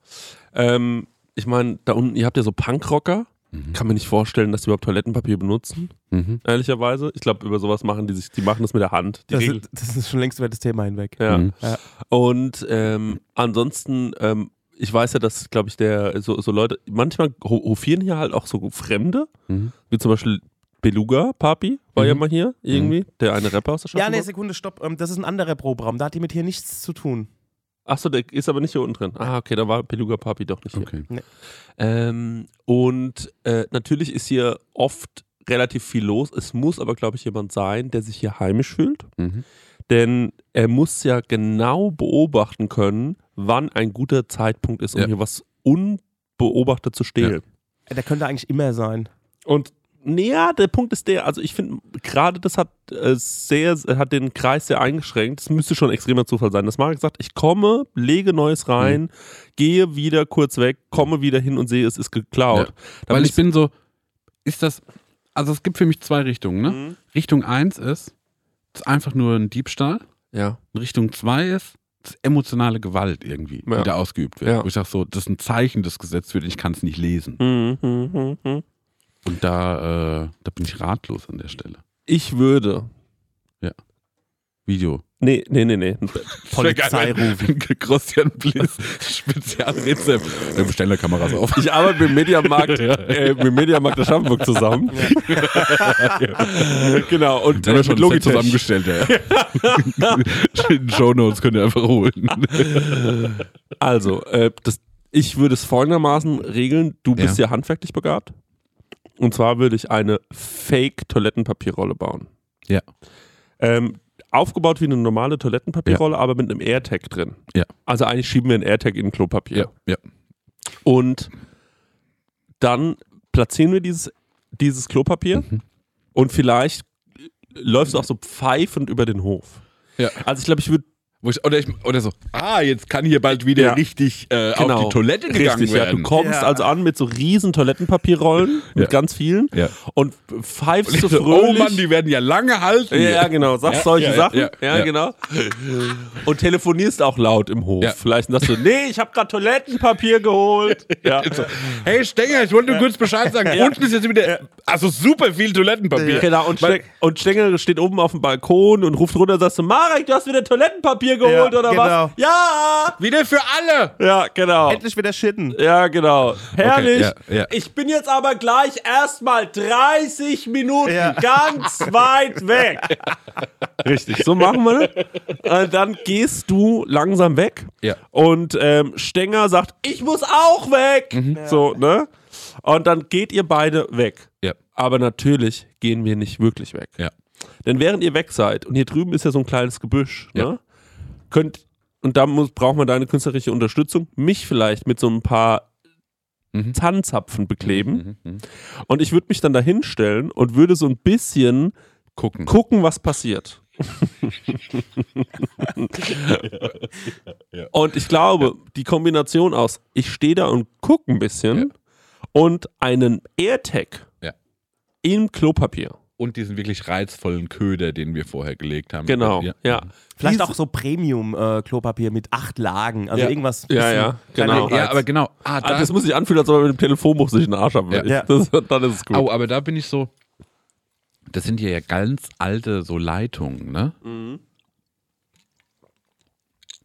Ähm, ich meine, da unten, ihr habt ja so Punkrocker. Kann mir nicht vorstellen, dass die überhaupt Toilettenpapier benutzen, Mhm. ehrlicherweise. Ich glaube, über sowas machen die sich, die machen das mit der Hand. Die Das ist, das ist schon längst über das Thema hinweg. ja. Mhm. Und ähm, ansonsten, ähm, ich weiß ja, dass, glaube ich, der so, so Leute, manchmal ho- hofieren hier halt auch so Fremde, Mhm. wie zum Beispiel Beluga Papi, war Mhm. ja mal hier irgendwie, der eine Rapper aus der Stadt. Ja, nee, Sekunde, stopp. Ähm, Das ist ein anderer Proberaum. Da hat die mit hier nichts zu tun. Achso, der ist aber nicht hier unten drin. Ah, okay, da war Beluga Papi doch nicht hier. Okay. Ähm, und äh, natürlich ist hier oft relativ viel los. Es muss aber, glaube ich, jemand sein, der sich hier heimisch fühlt. Mhm. Denn er muss ja genau beobachten können, wann ein guter Zeitpunkt ist, um Ja. hier was unbeobachtet zu stehlen. Der könnte eigentlich immer sein. Und naja, der Punkt ist der, also ich finde, gerade das hat äh, sehr, hat den Kreis sehr eingeschränkt. Es müsste schon ein extremer Zufall sein. Das Marek sagt, ich komme, lege Neues rein, Mhm. gehe wieder kurz weg, komme wieder hin und sehe, es ist geklaut. Ja. Weil ich bin so, ist das, also es gibt für mich zwei Richtungen. Ne? Mhm. Richtung 1 ist, es ist einfach nur ein Diebstahl. Ja. Richtung 2 ist, es ist emotionale Gewalt irgendwie, Ja. die da ausgeübt wird. Ja. Wo ich sage so, das ist ein Zeichen, das gesetzt wird, ich kann es nicht lesen. Mhm, mhm, mhm. Und da, äh, da bin ich ratlos an der Stelle. Ich würde. Video. Nee, nee, nee, nee. Polizei rufen. Christian Bliss, Spezialrezept. Wir bestellen da Kameras auf. Ich arbeite mit dem Mediamarkt, Ja. äh, mit Mediamarkt der Schaffenburg zusammen. genau, und Wir äh, haben schon mit ein Set Logitech. zusammengestellt, ja. In den Shownotes könnt ihr einfach holen. Also, äh, das, ich würde es folgendermaßen regeln. Du bist ja. handwerklich begabt. Und zwar würde ich eine Fake-Toilettenpapierrolle bauen. Ja. Ähm, aufgebaut wie eine normale Toilettenpapierrolle, aber mit einem AirTag drin. Ja. Also eigentlich schieben wir ein AirTag in Klopapier. ja. Und dann platzieren wir dieses, dieses Klopapier Mhm. und vielleicht läufst du auch so pfeifend über den Hof. Ja. Also ich glaube, ich würde ich, oder, ich, oder so, ah, jetzt kann hier bald wieder Ja. richtig äh, genau, auf die Toilette gegangen richtig, ja, werden. du kommst Ja. also an mit so riesen Toilettenpapierrollen, mit Ja. ganz vielen Ja. und pfeifst Und so so, fröhlich. oh Mann, die werden ja lange halten. ja, ja, genau, sagst Ja, solche ja, ja, Sachen. ja, Ja, ja. genau. Und telefonierst auch laut im Hof. Ja. Vielleicht sagst du, nee, ich habe gerade Toilettenpapier geholt. Ja. Hey Stenger, ich wollte nur kurz Bescheid sagen. Unten ist jetzt wieder, also super viel Toilettenpapier. Genau, und, Weil- Ste und Stengel steht oben auf dem Balkon und ruft runter und sagt so, Marek, du hast wieder Toilettenpapier geholt Ja, oder genau. was? Ja! Wieder für alle. Ja, genau. Endlich wieder shitten. Ja, genau. Herrlich. ja, ja. Ich bin jetzt aber gleich erstmal 30 Minuten Ja. ganz weit weg. Richtig, so machen wir das. Äh, dann gehst du langsam weg. Ja. Und ähm, Stenger sagt, ich muss auch weg. Mhm. So, ne? Und dann geht ihr beide weg. Ja. Aber natürlich gehen wir nicht wirklich weg. Ja. Denn während ihr weg seid, und hier drüben ist ja so ein kleines Gebüsch, Ja. ne? Könnt, und da muss, braucht man deine künstlerische Unterstützung, mich vielleicht mit so ein paar Mhm. Zahnzapfen bekleben. Mhm, mhm. Und ich würde mich dann da hinstellen und würde so ein bisschen Gucken. gucken, was passiert. Und ich glaube, die Kombination aus, ich stehe da und gucke ein bisschen und einen AirTag im Klopapier. Und diesen wirklich reizvollen Köder, den wir vorher gelegt haben. Genau, ja. Vielleicht Diese- auch so Premium-Klopapier mit acht Lagen. Also Ja. irgendwas. Ja, ja, genau. Ja, aber genau. Ah, Ah, da, das muss sich anfühlen, als ob man mit dem Telefonbuch sich den Arsch abwäscht. Ja. Das, dann ist es gut. Au, aber da bin ich so. Das sind ja ganz alte so Leitungen, ne? Mhm.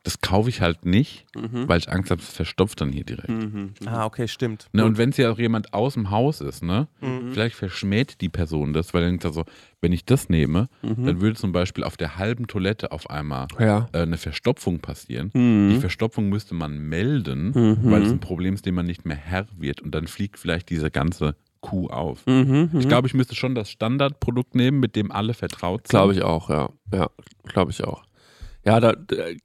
Das kaufe ich halt nicht, Mhm. weil ich Angst habe, es verstopft dann hier direkt. Ah, okay, stimmt. Ne, und wenn es ja auch jemand aus dem Haus ist, ne, Mhm. vielleicht verschmäht die Person das, weil dann denkt er so, wenn ich das nehme, Mhm. dann würde zum Beispiel auf der halben Toilette auf einmal Ja. äh, eine Verstopfung passieren. Mhm. Die Verstopfung müsste man melden, weil es ein Problem ist, dem man nicht mehr Herr wird und dann fliegt vielleicht diese ganze Kuh auf. Mhm, Ich glaube, ich müsste schon das Standardprodukt nehmen, mit dem alle vertraut sind. Glaube ich auch, ja. Ja, glaube ich auch. Ja, da,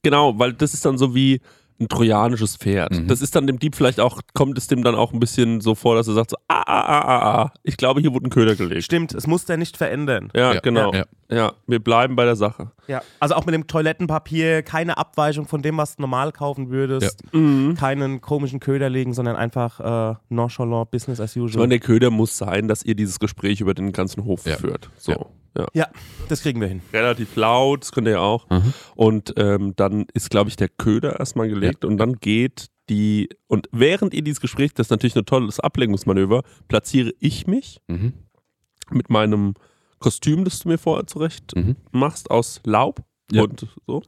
genau, weil das ist dann so wie ein trojanisches Pferd. Mhm. Das ist dann dem Dieb vielleicht auch, kommt es dem dann auch ein bisschen so vor, dass er sagt so, ah, ah, ah, ah, ah, ich glaube, hier wurde ein Köder gelegt. Stimmt, es muss der nicht verändern. Ja, Ja, genau. ja. Ja. wir bleiben bei der Sache. Ja. Also auch mit dem Toilettenpapier keine Abweichung von dem, was du normal kaufen würdest. Mhm. Keinen komischen Köder legen, sondern einfach äh, nonchalant, Business as usual. meine, der Köder muss sein, dass ihr dieses Gespräch über den ganzen Hof Ja. führt. So. Ja. Ja. ja, das kriegen wir hin. Relativ laut, das könnt ihr ja auch. Mhm. Und ähm, dann ist, glaube ich, der Köder erstmal gelegt und dann geht die, und während ihr dieses Gespräch, das ist natürlich ein tolles Ablenkungsmanöver, platziere ich mich Mhm. mit meinem Kostüm, das du mir vorher zurecht Mhm. machst, aus Laub Ja. und so.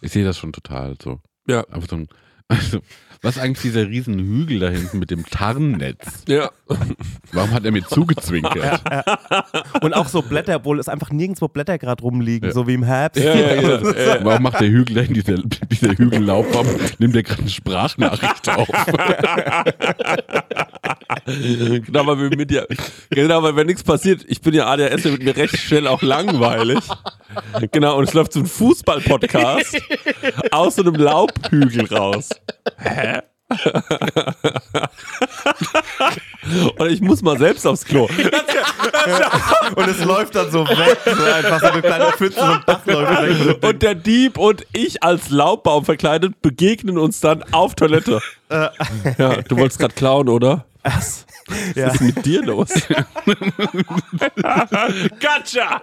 Ich sehe das schon total so. Ja. Einfach so ein, also, was ist eigentlich dieser riesen Hügel da hinten mit dem Tarnnetz? Ja. Warum hat er mir zugezwinkert? Und auch so Blätter, obwohl es einfach nirgendwo Blätter gerade rumliegen, Ja. so wie im Herbst. Ja, ja, ja, ja. Warum macht der Hügel da in dieser, dieser Hügellaufbaum? Nimmt der gerade eine Sprachnachricht auf? genau, weil, wir mit dir, genau, weil wenn nichts passiert, ich bin ja ADHS, wird mir recht schnell auch langweilig. Genau, und es läuft so ein Fußball-Podcast aus so einem Laubhügel raus. Hä? Und ich muss mal selbst aufs Klo. Und es läuft dann so weg, so einfach so eine kleine Pfütze und läuft weg. Und der Dieb und ich als Laubbaum verkleidet begegnen uns dann auf Toilette. Ja, du wolltest gerade klauen, oder? Was? Was Ja. ist mit dir los? gotcha!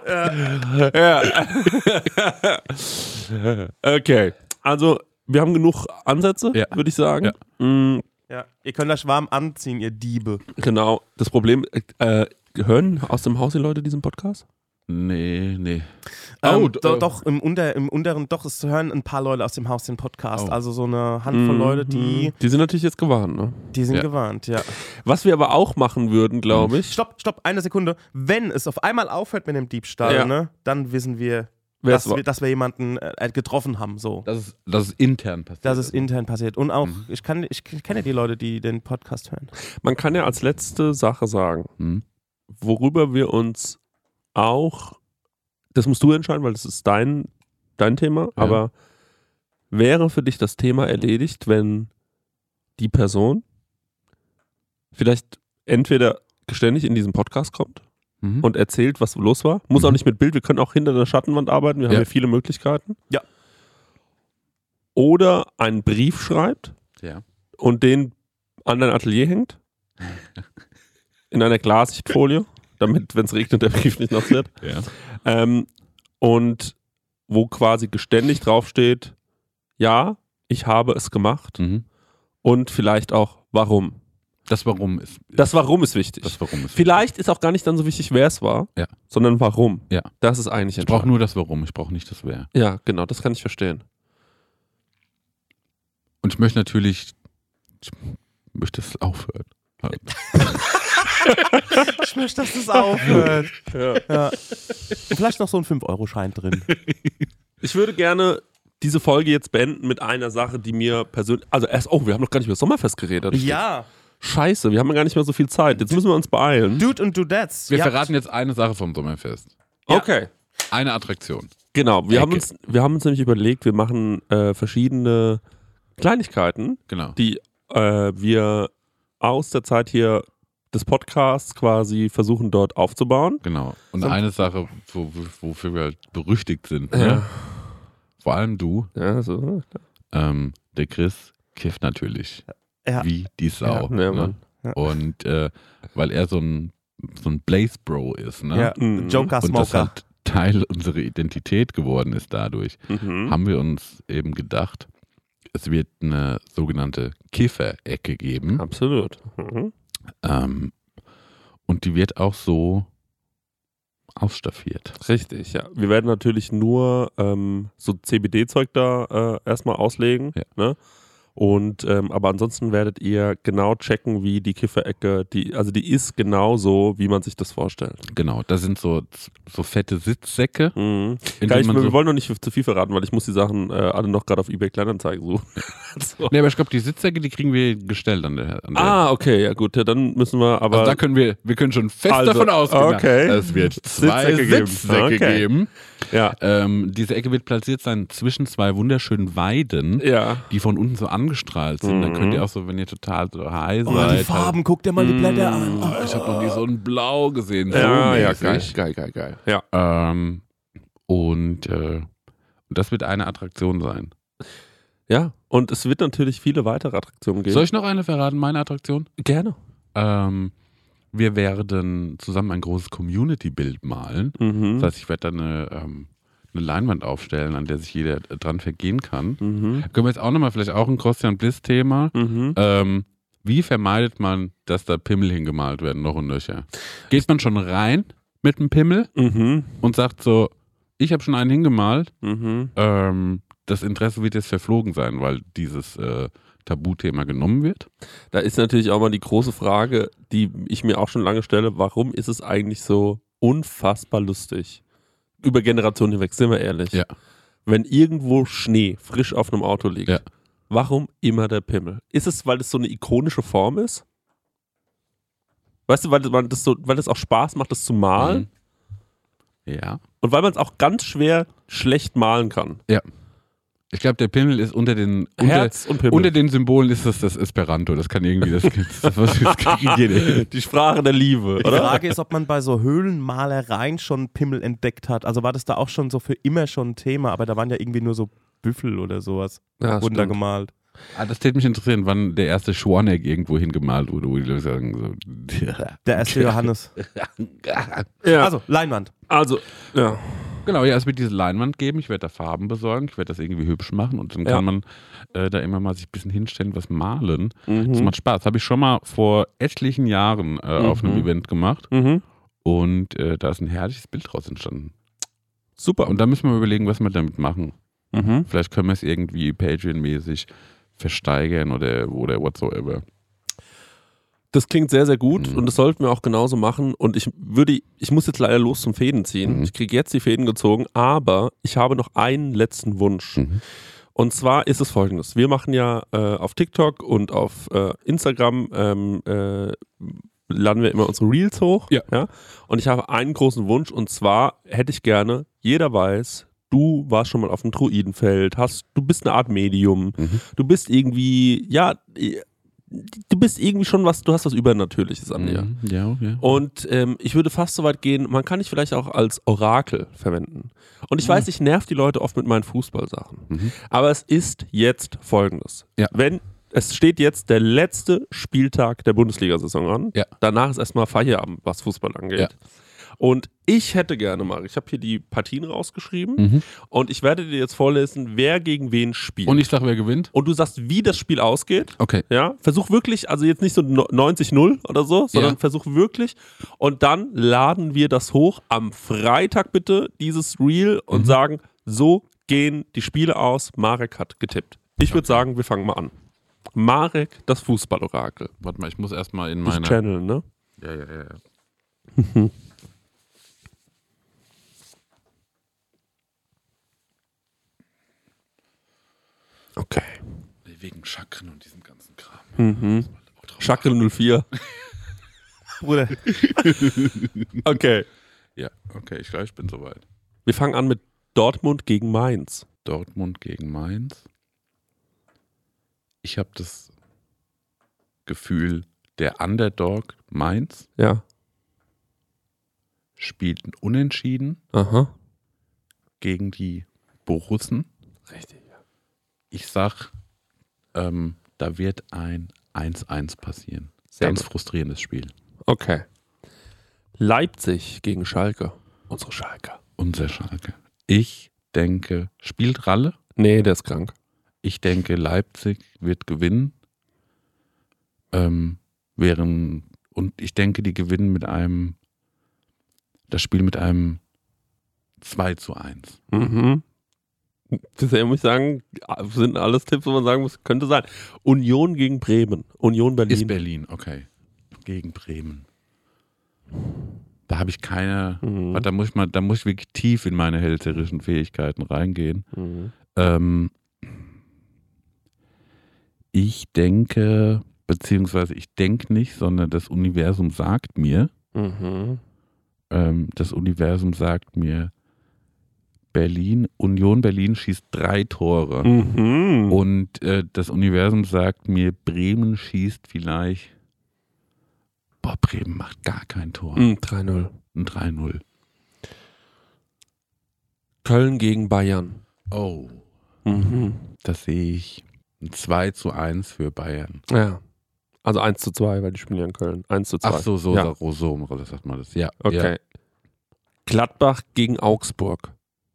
Ja. okay, also wir haben genug Ansätze, Ja. würde ich sagen. Ja. Mm, Ja. Ihr könnt euch warm anziehen, ihr Diebe. genau, das Problem, äh, hören aus dem Haus die Leute diesen Podcast? Nee, nee. Ähm, Oh, do, äh, doch, im, unter, im unteren, doch, es hören ein paar Leute aus dem Haus den Podcast. Oh. Also so eine Handvoll Leute, die, Die sind natürlich jetzt gewarnt, ne? die sind Ja. gewarnt, ja. Was wir aber auch machen würden, glaube ich, Stopp, stopp, eine Sekunde. Wenn es auf einmal aufhört mit dem Diebstahl, Ja. ne, dann wissen wir, dass wir, dass wir jemanden äh, getroffen haben. So. Das ist, das ist intern passiert. Das ist intern passiert. Und auch, Mhm. ich, kann, ich kenne die Leute, die den Podcast hören. Man kann ja als letzte Sache sagen, Hm? worüber wir uns auch, das musst du entscheiden, weil das ist dein, dein Thema, Ja. aber wäre für dich das Thema erledigt, wenn die Person vielleicht entweder geständig in diesen Podcast kommt Mhm. und erzählt, was los war. Muss auch Mhm. nicht mit Bild, wir können auch hinter der Schattenwand arbeiten, wir haben Ja. ja viele Möglichkeiten. Ja. Oder einen Brief schreibt ja. und den an dein Atelier hängt. In einer Glassichtfolie, damit, wenn es regnet, der Brief nicht nass wird. Ja. Ähm, und wo quasi geständig draufsteht, ja, ich habe es gemacht Mhm. und vielleicht auch warum. Das Warum ist. Das Warum ist wichtig. Das Warum ist. vielleicht ist auch gar nicht dann so wichtig, wer es war, Ja. sondern warum. Ja. Das ist eigentlich Ich brauche nur das Warum, ich brauche nicht das Wer. Ja, genau, das kann ich verstehen. Und ich möchte natürlich, ich möchte es aufhören. Ich möchte, dass das aufhört. Ja. ja. Und vielleicht noch so ein 5-Euro-Schein drin. Ich würde gerne diese Folge jetzt beenden mit einer Sache, die mir persönlich. Also erst, oh, wir haben noch gar nicht über das Sommerfest geredet. ja. Scheiße, wir haben ja gar nicht mehr so viel Zeit. Jetzt müssen wir uns beeilen. Dude und Dudettes. Wir habt- verraten jetzt eine Sache vom Sommerfest. Ja. Okay. Eine Attraktion. Genau, wir haben, uns, wir haben uns nämlich überlegt, wir machen äh, verschiedene Kleinigkeiten, Genau. die äh, wir aus der Zeit hier des Podcasts quasi versuchen dort aufzubauen. Genau. Und So- eine Sache, wo, wo- wofür wir halt berüchtigt sind. Ja. Ne? Vor allem du, Ja, so. ähm, der Chris, kifft natürlich. Ja. Wie die Sau. Ja, ne? Mann. Und äh, weil er so ein, so ein Blaze Bro ist, ne? Ja, Mhm. Joker Und das Smoker. halt Teil unserer Identität geworden ist dadurch, Mhm. haben wir uns eben gedacht, es wird eine sogenannte Kiffer-Ecke geben. Absolut. Mhm. Ähm, und die wird auch so ausstaffiert. Richtig, ja. Wir werden natürlich nur ähm, so CBD-Zeug da äh, erstmal auslegen. Ja. Ne? Und ähm, aber ansonsten werdet ihr genau checken, wie die Kifferecke, die, also die ist genau so, wie man sich das vorstellt. Genau, da sind so, so fette Sitzsäcke. Mhm. ich, wir so, wollen noch nicht zu viel verraten, weil ich muss die Sachen äh, alle noch gerade auf eBay Kleinanzeigen suchen. so. nee, aber ich glaube, die Sitzsäcke, die kriegen wir gestellt an der. An der Ah, okay, ja gut, ja, dann müssen wir aber. also da können wir, wir können schon fest Also, davon ausgehen, okay. es wird zwei Sitzsäcke geben. Sitzsäcke Okay. geben. Ja, Ähm, diese Ecke wird platziert sein zwischen zwei wunderschönen Weiden, ja. die von unten so angestrahlt sind. Dann Mhm. könnt ihr auch so, wenn ihr total so high Oh, seid. die Farben, guck dir mal die Blätter an. Halt, ich habe noch nie so ein Blau gesehen. So Ja, ja, mäßig. geil, geil, geil, geil. Ja. Ähm, und, äh, und das wird eine Attraktion sein. Ja, und es wird natürlich viele weitere Attraktionen geben. Soll ich noch eine verraten, meine Attraktion? Gerne. Ähm, wir werden zusammen ein großes Community-Bild malen. Mhm. Das heißt, ich werde da eine, ähm, eine Leinwand aufstellen, an der sich jeder dran vergehen kann. Mhm. Können wir jetzt auch nochmal, vielleicht auch ein Christian Bliss-Thema. Mhm. Ähm, wie vermeidet man, dass da Pimmel hingemalt werden, noch und nöcher? Geht man schon rein mit einem Pimmel Mhm. und sagt so, ich habe schon einen hingemalt, Mhm. ähm, das Interesse wird jetzt verflogen sein, weil dieses äh, Tabuthema genommen wird. Da ist natürlich auch mal die große Frage, die ich mir auch schon lange stelle, warum ist es eigentlich so unfassbar lustig? Über Generationen hinweg, sind wir ehrlich. Ja. Wenn irgendwo Schnee frisch auf einem Auto liegt, Ja. warum immer der Pimmel? Ist es, weil es so eine ikonische Form ist? Weißt du, weil das, weil das, so, weil das auch Spaß macht, das zu malen? Mhm. Ja. Und weil man es auch ganz schwer schlecht malen kann. Ja. Ich glaube, der Pimmel ist unter den unter, Herz und Pimmel. unter den Symbolen ist das das Esperanto. Das kann irgendwie das, das was das. Die Sprache der Liebe, Die oder? Frage ist, ob man bei so Höhlenmalereien schon Pimmel entdeckt hat. Also war das da auch schon so für immer schon ein Thema, aber da waren ja irgendwie nur so Büffel oder sowas. Ja, wurden da stimmt. gemalt. Ah, das täte mich interessieren, wann der erste Schwaneck irgendwo hingemalt wurde, wo die Leute sagen so. Der erste Johannes. Ja. Also, Leinwand. Also, ja. Genau, ja, es wird diese Leinwand geben. Ich werde da Farben besorgen. Ich werde das irgendwie hübsch machen und dann Ja. kann man äh, da immer mal sich ein bisschen hinstellen, was malen. Mhm. Das macht Spaß. Habe ich schon mal vor etlichen Jahren äh, auf einem Mhm. Event gemacht Mhm. und äh, da ist ein herrliches Bild draus entstanden. Super. Und da müssen wir überlegen, was wir damit machen. Mhm. Vielleicht können wir es irgendwie Patreon-mäßig versteigern oder, oder whatsoever. Das klingt sehr, sehr gut Mhm. und das sollten wir auch genauso machen. Und ich würde, ich muss jetzt leider los zum Fäden ziehen. Mhm. Ich kriege jetzt die Fäden gezogen, aber ich habe noch einen letzten Wunsch. Mhm. Und zwar ist es folgendes. Wir machen ja äh, auf TikTok und auf äh, Instagram ähm, äh, laden wir immer unsere Reels hoch. Ja. Und ich habe einen großen Wunsch und zwar hätte ich gerne, jeder weiß, du warst schon mal auf dem Druidenfeld, hast, du bist eine Art Medium, Mhm. du bist irgendwie, ja, du bist irgendwie schon was, du hast was Übernatürliches an dir. Mhm. Ja, ja. Und ähm, ich würde fast so weit gehen, man kann dich vielleicht auch als Orakel verwenden. Und ich weiß, ich nerv die Leute oft mit meinen Fußballsachen. Mhm. Aber es ist jetzt folgendes. Ja. Wenn es steht jetzt der letzte Spieltag der Bundesliga-Saison an. Ja. Danach ist erstmal Feierabend, was Fußball angeht. Ja. Und ich hätte gerne mal, ich habe hier die Partien rausgeschrieben Mhm. und ich werde dir jetzt vorlesen, wer gegen wen spielt. Und ich sage, wer gewinnt? und du sagst, wie das Spiel ausgeht. Okay. Ja, versuch wirklich, also jetzt nicht so no- 90-0 oder so, sondern Ja. versuch wirklich. Und dann laden wir das hoch am Freitag bitte, dieses Reel, und Mhm. sagen, so gehen die Spiele aus. Marek hat getippt. Ich würde sagen, wir fangen mal an. Marek, das Fußballorakel. Warte mal, ich muss erstmal in Das meine. Channel, ne? Ja, ja, ja. ja. Okay. Wegen Chakren und diesem ganzen Kram. Mhm. Chakra 04. Bruder. Okay. Ja, okay, ich glaube, ich bin soweit. Wir fangen an mit Dortmund gegen Mainz. Dortmund gegen Mainz. Ich habe das Gefühl, der Underdog Mainz Ja. spielt ein Unentschieden Aha. gegen die Borussen. Richtig. Ich sag, ähm, da wird ein 1-1 passieren. Sehr Ganz gut. frustrierendes Spiel. Okay. Leipzig gegen Schalke. Unsere Schalke. Unser Schalke. Ich denke, spielt Ralle. Nee, der ist krank. Ich denke, Leipzig wird gewinnen. Ähm, während, und ich denke, die gewinnen mit einem, das Spiel mit einem 2 zu 1. Mhm. Bisher muss ich sagen, sind alles Tipps, wo man sagen muss, könnte sein. Union gegen Bremen. Union Berlin. Ist Berlin, okay. Gegen Bremen. Da habe ich keine, Mhm. da muss ich mal, da muss ich wirklich tief in meine hellserischen Fähigkeiten reingehen. Mhm. Ähm, ich denke, beziehungsweise ich denke nicht, sondern das Universum sagt mir, Mhm. ähm, das Universum sagt mir, Berlin, Union Berlin schießt drei Tore. Mhm. Und äh, das Universum sagt mir, Bremen schießt vielleicht, boah, Bremen macht gar kein Tor. Mhm, 3-0. Ein 3-0. Köln gegen Bayern. Oh, Mhm. das sehe ich. Ein 2 zu 1 für Bayern. Ja. Also 1 zu 2, weil die spielen ja in Köln. 1 zu 2. Ach so, so, Ja. so, so, so sagt man das. Ja, Okay. Ja. Gladbach gegen Augsburg.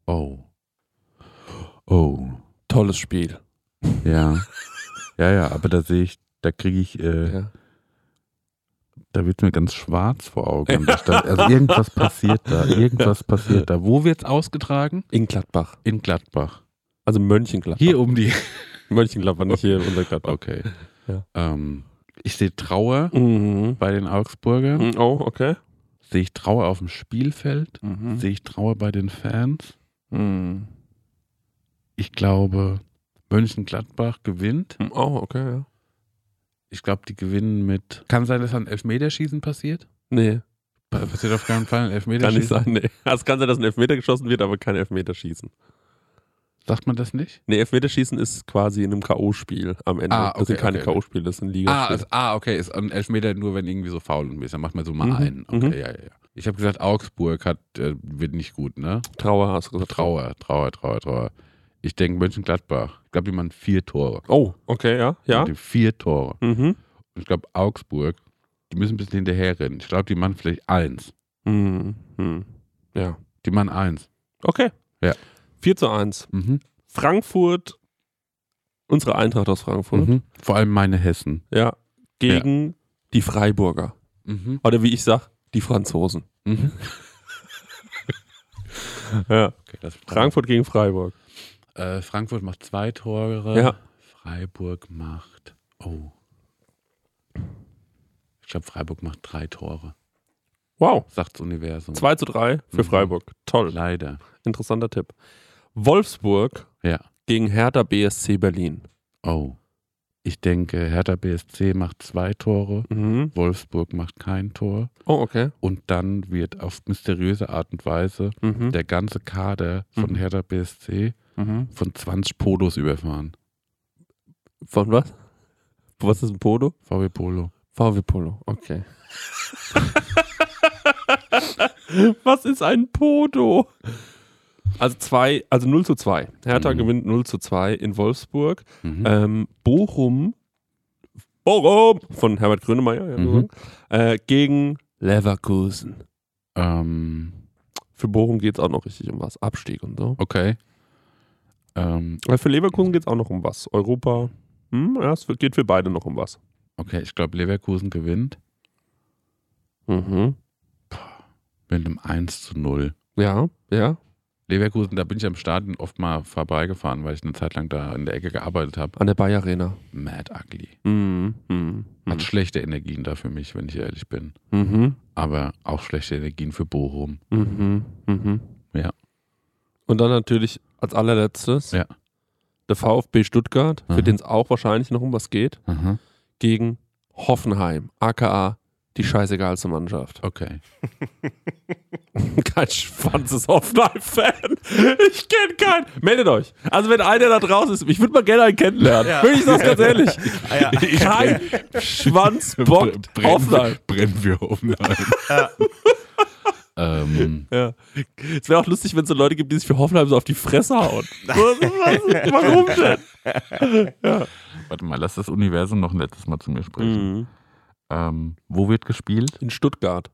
Oh. Oh. Tolles Spiel. Ja. ja, ja, aber da sehe ich, da kriege ich, äh, Ja. da wird mir ganz schwarz vor Augen. Also irgendwas passiert da, irgendwas passiert da. Wo wird's ausgetragen? In Gladbach. In Gladbach. Also Mönchengladbach. Hier um die. Mönchengladbach, nicht hier unser Gladbach. Okay. Ja. Ähm, ich sehe Trauer Mhm. bei den Augsburgern. Mhm. Oh, okay. Sehe ich Trauer auf dem Spielfeld. Mhm. Sehe ich Trauer bei den Fans. Mhm. Ich glaube, Mönchengladbach gewinnt. Oh, okay, ja. Ich glaube, die gewinnen mit. Kann sein, dass ein Elfmeterschießen passiert? Nee, Pa- Passiert auf keinen Fall ein kann Elfmeterschießen. nicht sein, nee. Es kann sein, dass ein Elfmeter geschossen wird, aber kein Elfmeter schießen. Sagt man das nicht? Nee, Elfmeterschießen ist quasi in einem K.O.-Spiel am Ende. Ah, das sind okay, keine okay, okay. K.O.-Spiele, das sind Ah, Ligaspiele. also, ah, okay, ist ein Elfmeter nur, wenn irgendwie so faul und ist. Dann macht man so mal Mhm, einen. Okay, mhm. ja, ja, ja. Ich habe gesagt, Augsburg hat, äh, wird nicht gut, ne? Trauer hast du gesagt. Trauer, Trauer, Trauer, Trauer. Ich denke Mönchengladbach. Ich glaube, die machen vier Tore. Oh, okay, ja. Ja. Die vier Tore. Mhm. Und ich glaube, Augsburg, die müssen ein bisschen hinterher rennen. Ich glaube, die machen vielleicht eins. Mhm. Mhm. Ja. Die machen eins. Okay. Ja. 4 zu 1. Mhm. Frankfurt, unsere Eintracht aus Frankfurt, Mhm. Vor allem meine Hessen. ja, gegen die Freiburger. Mhm. Oder wie ich sag, die Franzosen. Mhm. Ja. Okay, Frankfurt gegen Freiburg. Äh, Frankfurt macht zwei Tore. Ja. Freiburg macht. Oh. Ich glaube, Freiburg macht drei Tore. Wow. Sagt's Universum. 2 zu 3 für Mhm. Freiburg. Toll. Leider. Interessanter Tipp. Wolfsburg Ja. gegen Hertha BSC Berlin. Oh. Ich denke, Hertha BSC macht zwei Tore. Mhm. Wolfsburg macht kein Tor. Oh, okay. Und dann wird auf mysteriöse Art und Weise Mhm. der ganze Kader von Mhm. Hertha BSC Mhm. von 20 Polos überfahren. Von was? Was ist ein Podo? VW Polo. VW Polo, okay. Was ist ein Podo? Also zwei, also 0 zu 2. Hertha Mhm. gewinnt 0 zu 2 in Wolfsburg. Mhm. Ähm, Bochum, Bochum von Herbert Grönemeyer ja, Mhm. äh, gegen Leverkusen. Ähm, Für Bochum geht es auch noch richtig um was. Abstieg und so. okay. Ähm, Aber für Leverkusen geht es auch noch um was. Europa, hm, ja, es geht für beide noch um was. okay, ich glaube, Leverkusen gewinnt Mhm. mit einem 1 zu 0. Ja, ja. Leverkusen, da bin ich am Stadion oft mal vorbeigefahren, weil ich eine Zeit lang da in der Ecke gearbeitet habe. An der Bayer Arena. Mad ugly. Mhm. Mhm. Hat schlechte Energien da für mich, wenn ich ehrlich bin. Mhm. Aber auch schlechte Energien für Bochum. Mhm. Mhm. Ja. Und dann natürlich als allerletztes Ja. der VfB Stuttgart, für den es auch wahrscheinlich noch um was geht, gegen Hoffenheim, aka die scheißegalste Mannschaft. Okay. Kein schwanzes Hoffenheim-Fan. Ich kenne keinen. Meldet euch. Also wenn einer da draußen ist, ich würde mal gerne einen kennenlernen. Ja. Wirklich, ich sag's ganz ehrlich. Ah, ja. Kein Schwanz bockt Hoffenheim. Brennen wir Hoffenheim. ähm, Ja. Es wäre auch lustig, wenn es so Leute gibt, die sich für Hoffenheim so auf die Fresse hauen. Was, warum denn? warte mal, lass das Universum noch ein letztes Mal zu mir sprechen. Mhm. Ähm, wo wird gespielt? In Stuttgart.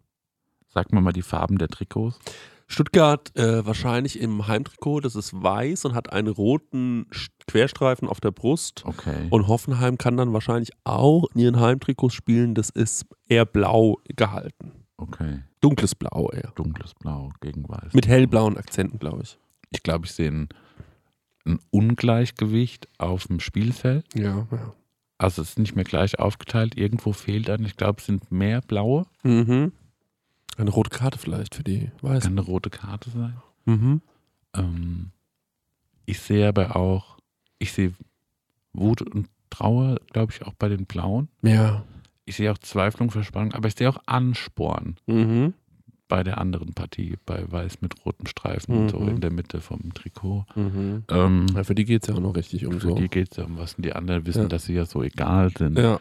Sag mir mal die Farben der Trikots. Stuttgart äh, wahrscheinlich im Heimtrikot, das ist weiß und hat einen roten Querstreifen auf der Brust. Okay. Und Hoffenheim kann dann wahrscheinlich auch in ihren Heimtrikots spielen, das ist eher blau gehalten. okay. Dunkles Blau eher. Dunkles Blau gegen Weiß. Mit hellblauen Akzenten, glaube ich. ich glaube, ich sehe ein, ein Ungleichgewicht auf dem Spielfeld. Ja, ja. Also es ist nicht mehr gleich aufgeteilt. Irgendwo fehlt dann, ich glaube, es sind mehr blaue. Mhm. Eine rote Karte vielleicht für die Weißen. Kann eine rote Karte sein. Mhm. Ähm, ich sehe aber auch, ich sehe Wut und Trauer, glaube ich, auch bei den Blauen. Ja. Ich sehe auch Zweiflung, Verspannung, aber ich sehe auch Ansporn Mhm. Bei der anderen Partie, bei Weiß mit roten Streifen, so Mhm. in der Mitte vom Trikot. Mhm. Ähm, Ja, für die geht es ja auch noch richtig um für so. die geht es ja um was und die anderen wissen, Ja. dass sie ja so egal sind. Ja,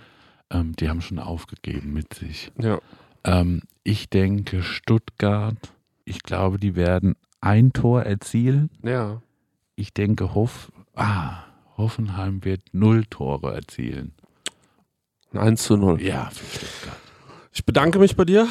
Ähm, die haben schon aufgegeben mit sich. ja. Ähm, ich denke, Stuttgart, ich glaube, die werden ein Tor erzielen. Ja. Ich denke, Hoff, ah, Hoffenheim wird null Tore erzielen. Ein 1 zu 0. Ja, für Stuttgart. Ich bedanke mich bei dir.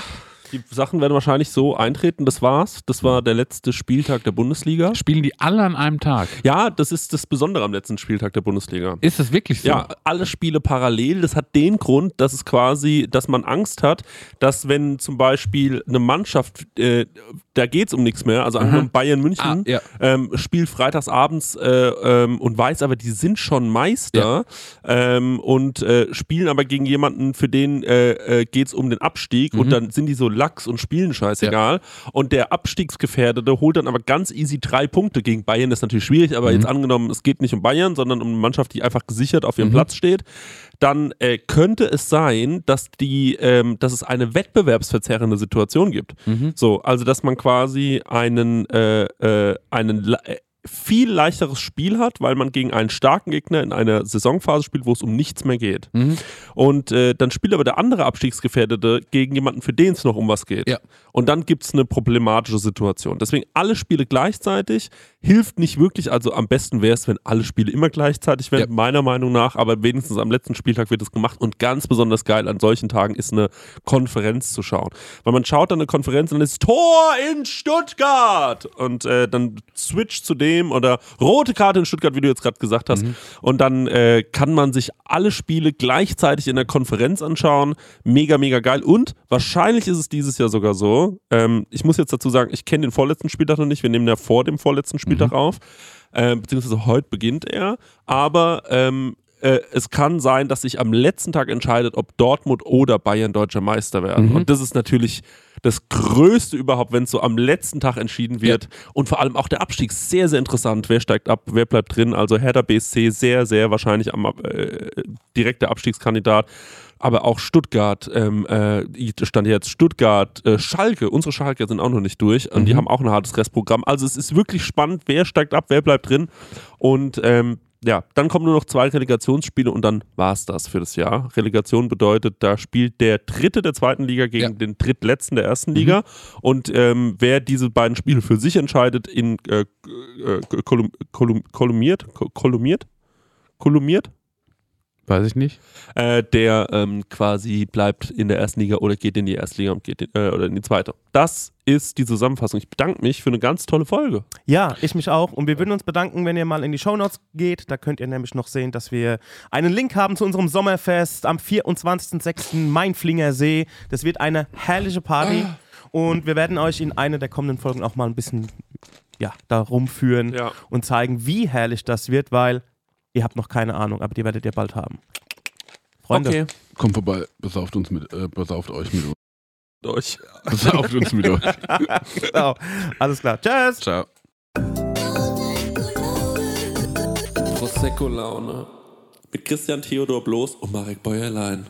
Die Sachen werden wahrscheinlich so eintreten. Das war's. Das war der letzte Spieltag der Bundesliga. Spielen die alle an einem Tag? Ja, das ist das Besondere am letzten Spieltag der Bundesliga. Ist es wirklich so? Ja, alle Spiele parallel. Das hat den Grund, dass es quasi, dass man Angst hat, dass wenn zum Beispiel eine Mannschaft, äh, da geht es um nichts mehr, also angenommen Bayern München, Ah, ja. ähm, spielt freitagsabends äh, ähm, und weiß aber, die sind schon Meister ähm, und äh, spielen aber gegen jemanden, für den äh, äh, geht es um den Abstieg und dann sind die so lax und spielen scheißegal. Und der Abstiegsgefährdete holt dann aber ganz easy drei Punkte gegen Bayern. Das ist natürlich schwierig, aber jetzt angenommen, es geht nicht um Bayern, sondern um eine Mannschaft, die einfach gesichert auf ihrem Platz steht. Dann äh, könnte es sein, dass die, ähm, dass es eine wettbewerbsverzerrende Situation gibt. So, also dass man quasi einen, äh, äh, einen äh, viel leichteres Spiel hat, weil man gegen einen starken Gegner in einer Saisonphase spielt, wo es um nichts mehr geht. Mhm. Und äh, dann spielt aber der andere Abstiegsgefährdete gegen jemanden, für den es noch um was geht. Ja. Und dann gibt es eine problematische Situation. Deswegen alle Spiele gleichzeitig hilft nicht wirklich. Also am besten wäre es, wenn alle Spiele immer gleichzeitig wären, Ja. meiner Meinung nach. Aber wenigstens am letzten Spieltag wird es gemacht. Und ganz besonders geil an solchen Tagen ist eine Konferenz zu schauen. Weil man schaut dann eine Konferenz und dann ist Tor in Stuttgart. Und äh, dann switcht zu dem oder rote Karte in Stuttgart, wie du jetzt gerade gesagt hast. Und dann äh, kann man sich alle Spiele gleichzeitig in der Konferenz anschauen. Mega, mega geil. Und wahrscheinlich ist es dieses Jahr sogar so. Ähm, ich muss jetzt dazu sagen, ich kenne den vorletzten Spieltag noch nicht. Wir nehmen ja vor dem vorletzten Spieltag auf. Äh, beziehungsweise heute beginnt er. Aber ähm, äh, es kann sein, dass sich am letzten Tag entscheidet, ob Dortmund oder Bayern deutscher Meister werden. Und das ist natürlich das Größte überhaupt, wenn es so am letzten Tag entschieden wird. Und vor allem auch der Abstieg sehr, sehr interessant. Wer steigt ab, wer bleibt drin? Also Hertha BSC sehr, sehr wahrscheinlich am äh, direkter Abstiegskandidat. Aber auch Stuttgart, ähm, äh, stand jetzt Stuttgart, äh, Schalke, unsere Schalke sind auch noch nicht durch und die haben auch ein hartes Restprogramm. Also es ist wirklich spannend, wer steigt ab, wer bleibt drin. Und ähm, ja, dann kommen nur noch zwei Relegationsspiele und dann war es das für das Jahr. Relegation bedeutet, da spielt der Dritte der zweiten Liga gegen Ja. den Drittletzten der ersten Liga. Und ähm, wer diese beiden Spiele für sich entscheidet, in äh, äh, kolum, kolum, kolumniert, ko- kolumniert, kolumniert, Weiß ich nicht. äh, der ähm, quasi bleibt in der ersten Liga oder geht in die erste Liga und geht in, äh, oder in die zweite. Das ist die Zusammenfassung. Ich bedanke mich für eine ganz tolle Folge. Ja, ich mich auch. Und wir würden uns bedanken, wenn ihr mal in die Shownotes geht. Da könnt ihr nämlich noch sehen, dass wir einen Link haben zu unserem Sommerfest am 24.06. Mainflinger See. Das wird eine herrliche Party. Und wir werden euch in einer der kommenden Folgen auch mal ein bisschen ja, da rumführen Ja. und zeigen, wie herrlich das wird, weil ihr habt noch keine Ahnung, aber die werdet ihr bald haben. Freunde, Okay. Kommt vorbei, besauft uns mit, äh, besauft euch mit uns. Euch. Besauft uns mit euch. genau. alles klar. Tschüss. Ciao. Prosecco-Laune. Mit Christian Theodor Bloß und Marek Bäuerlein.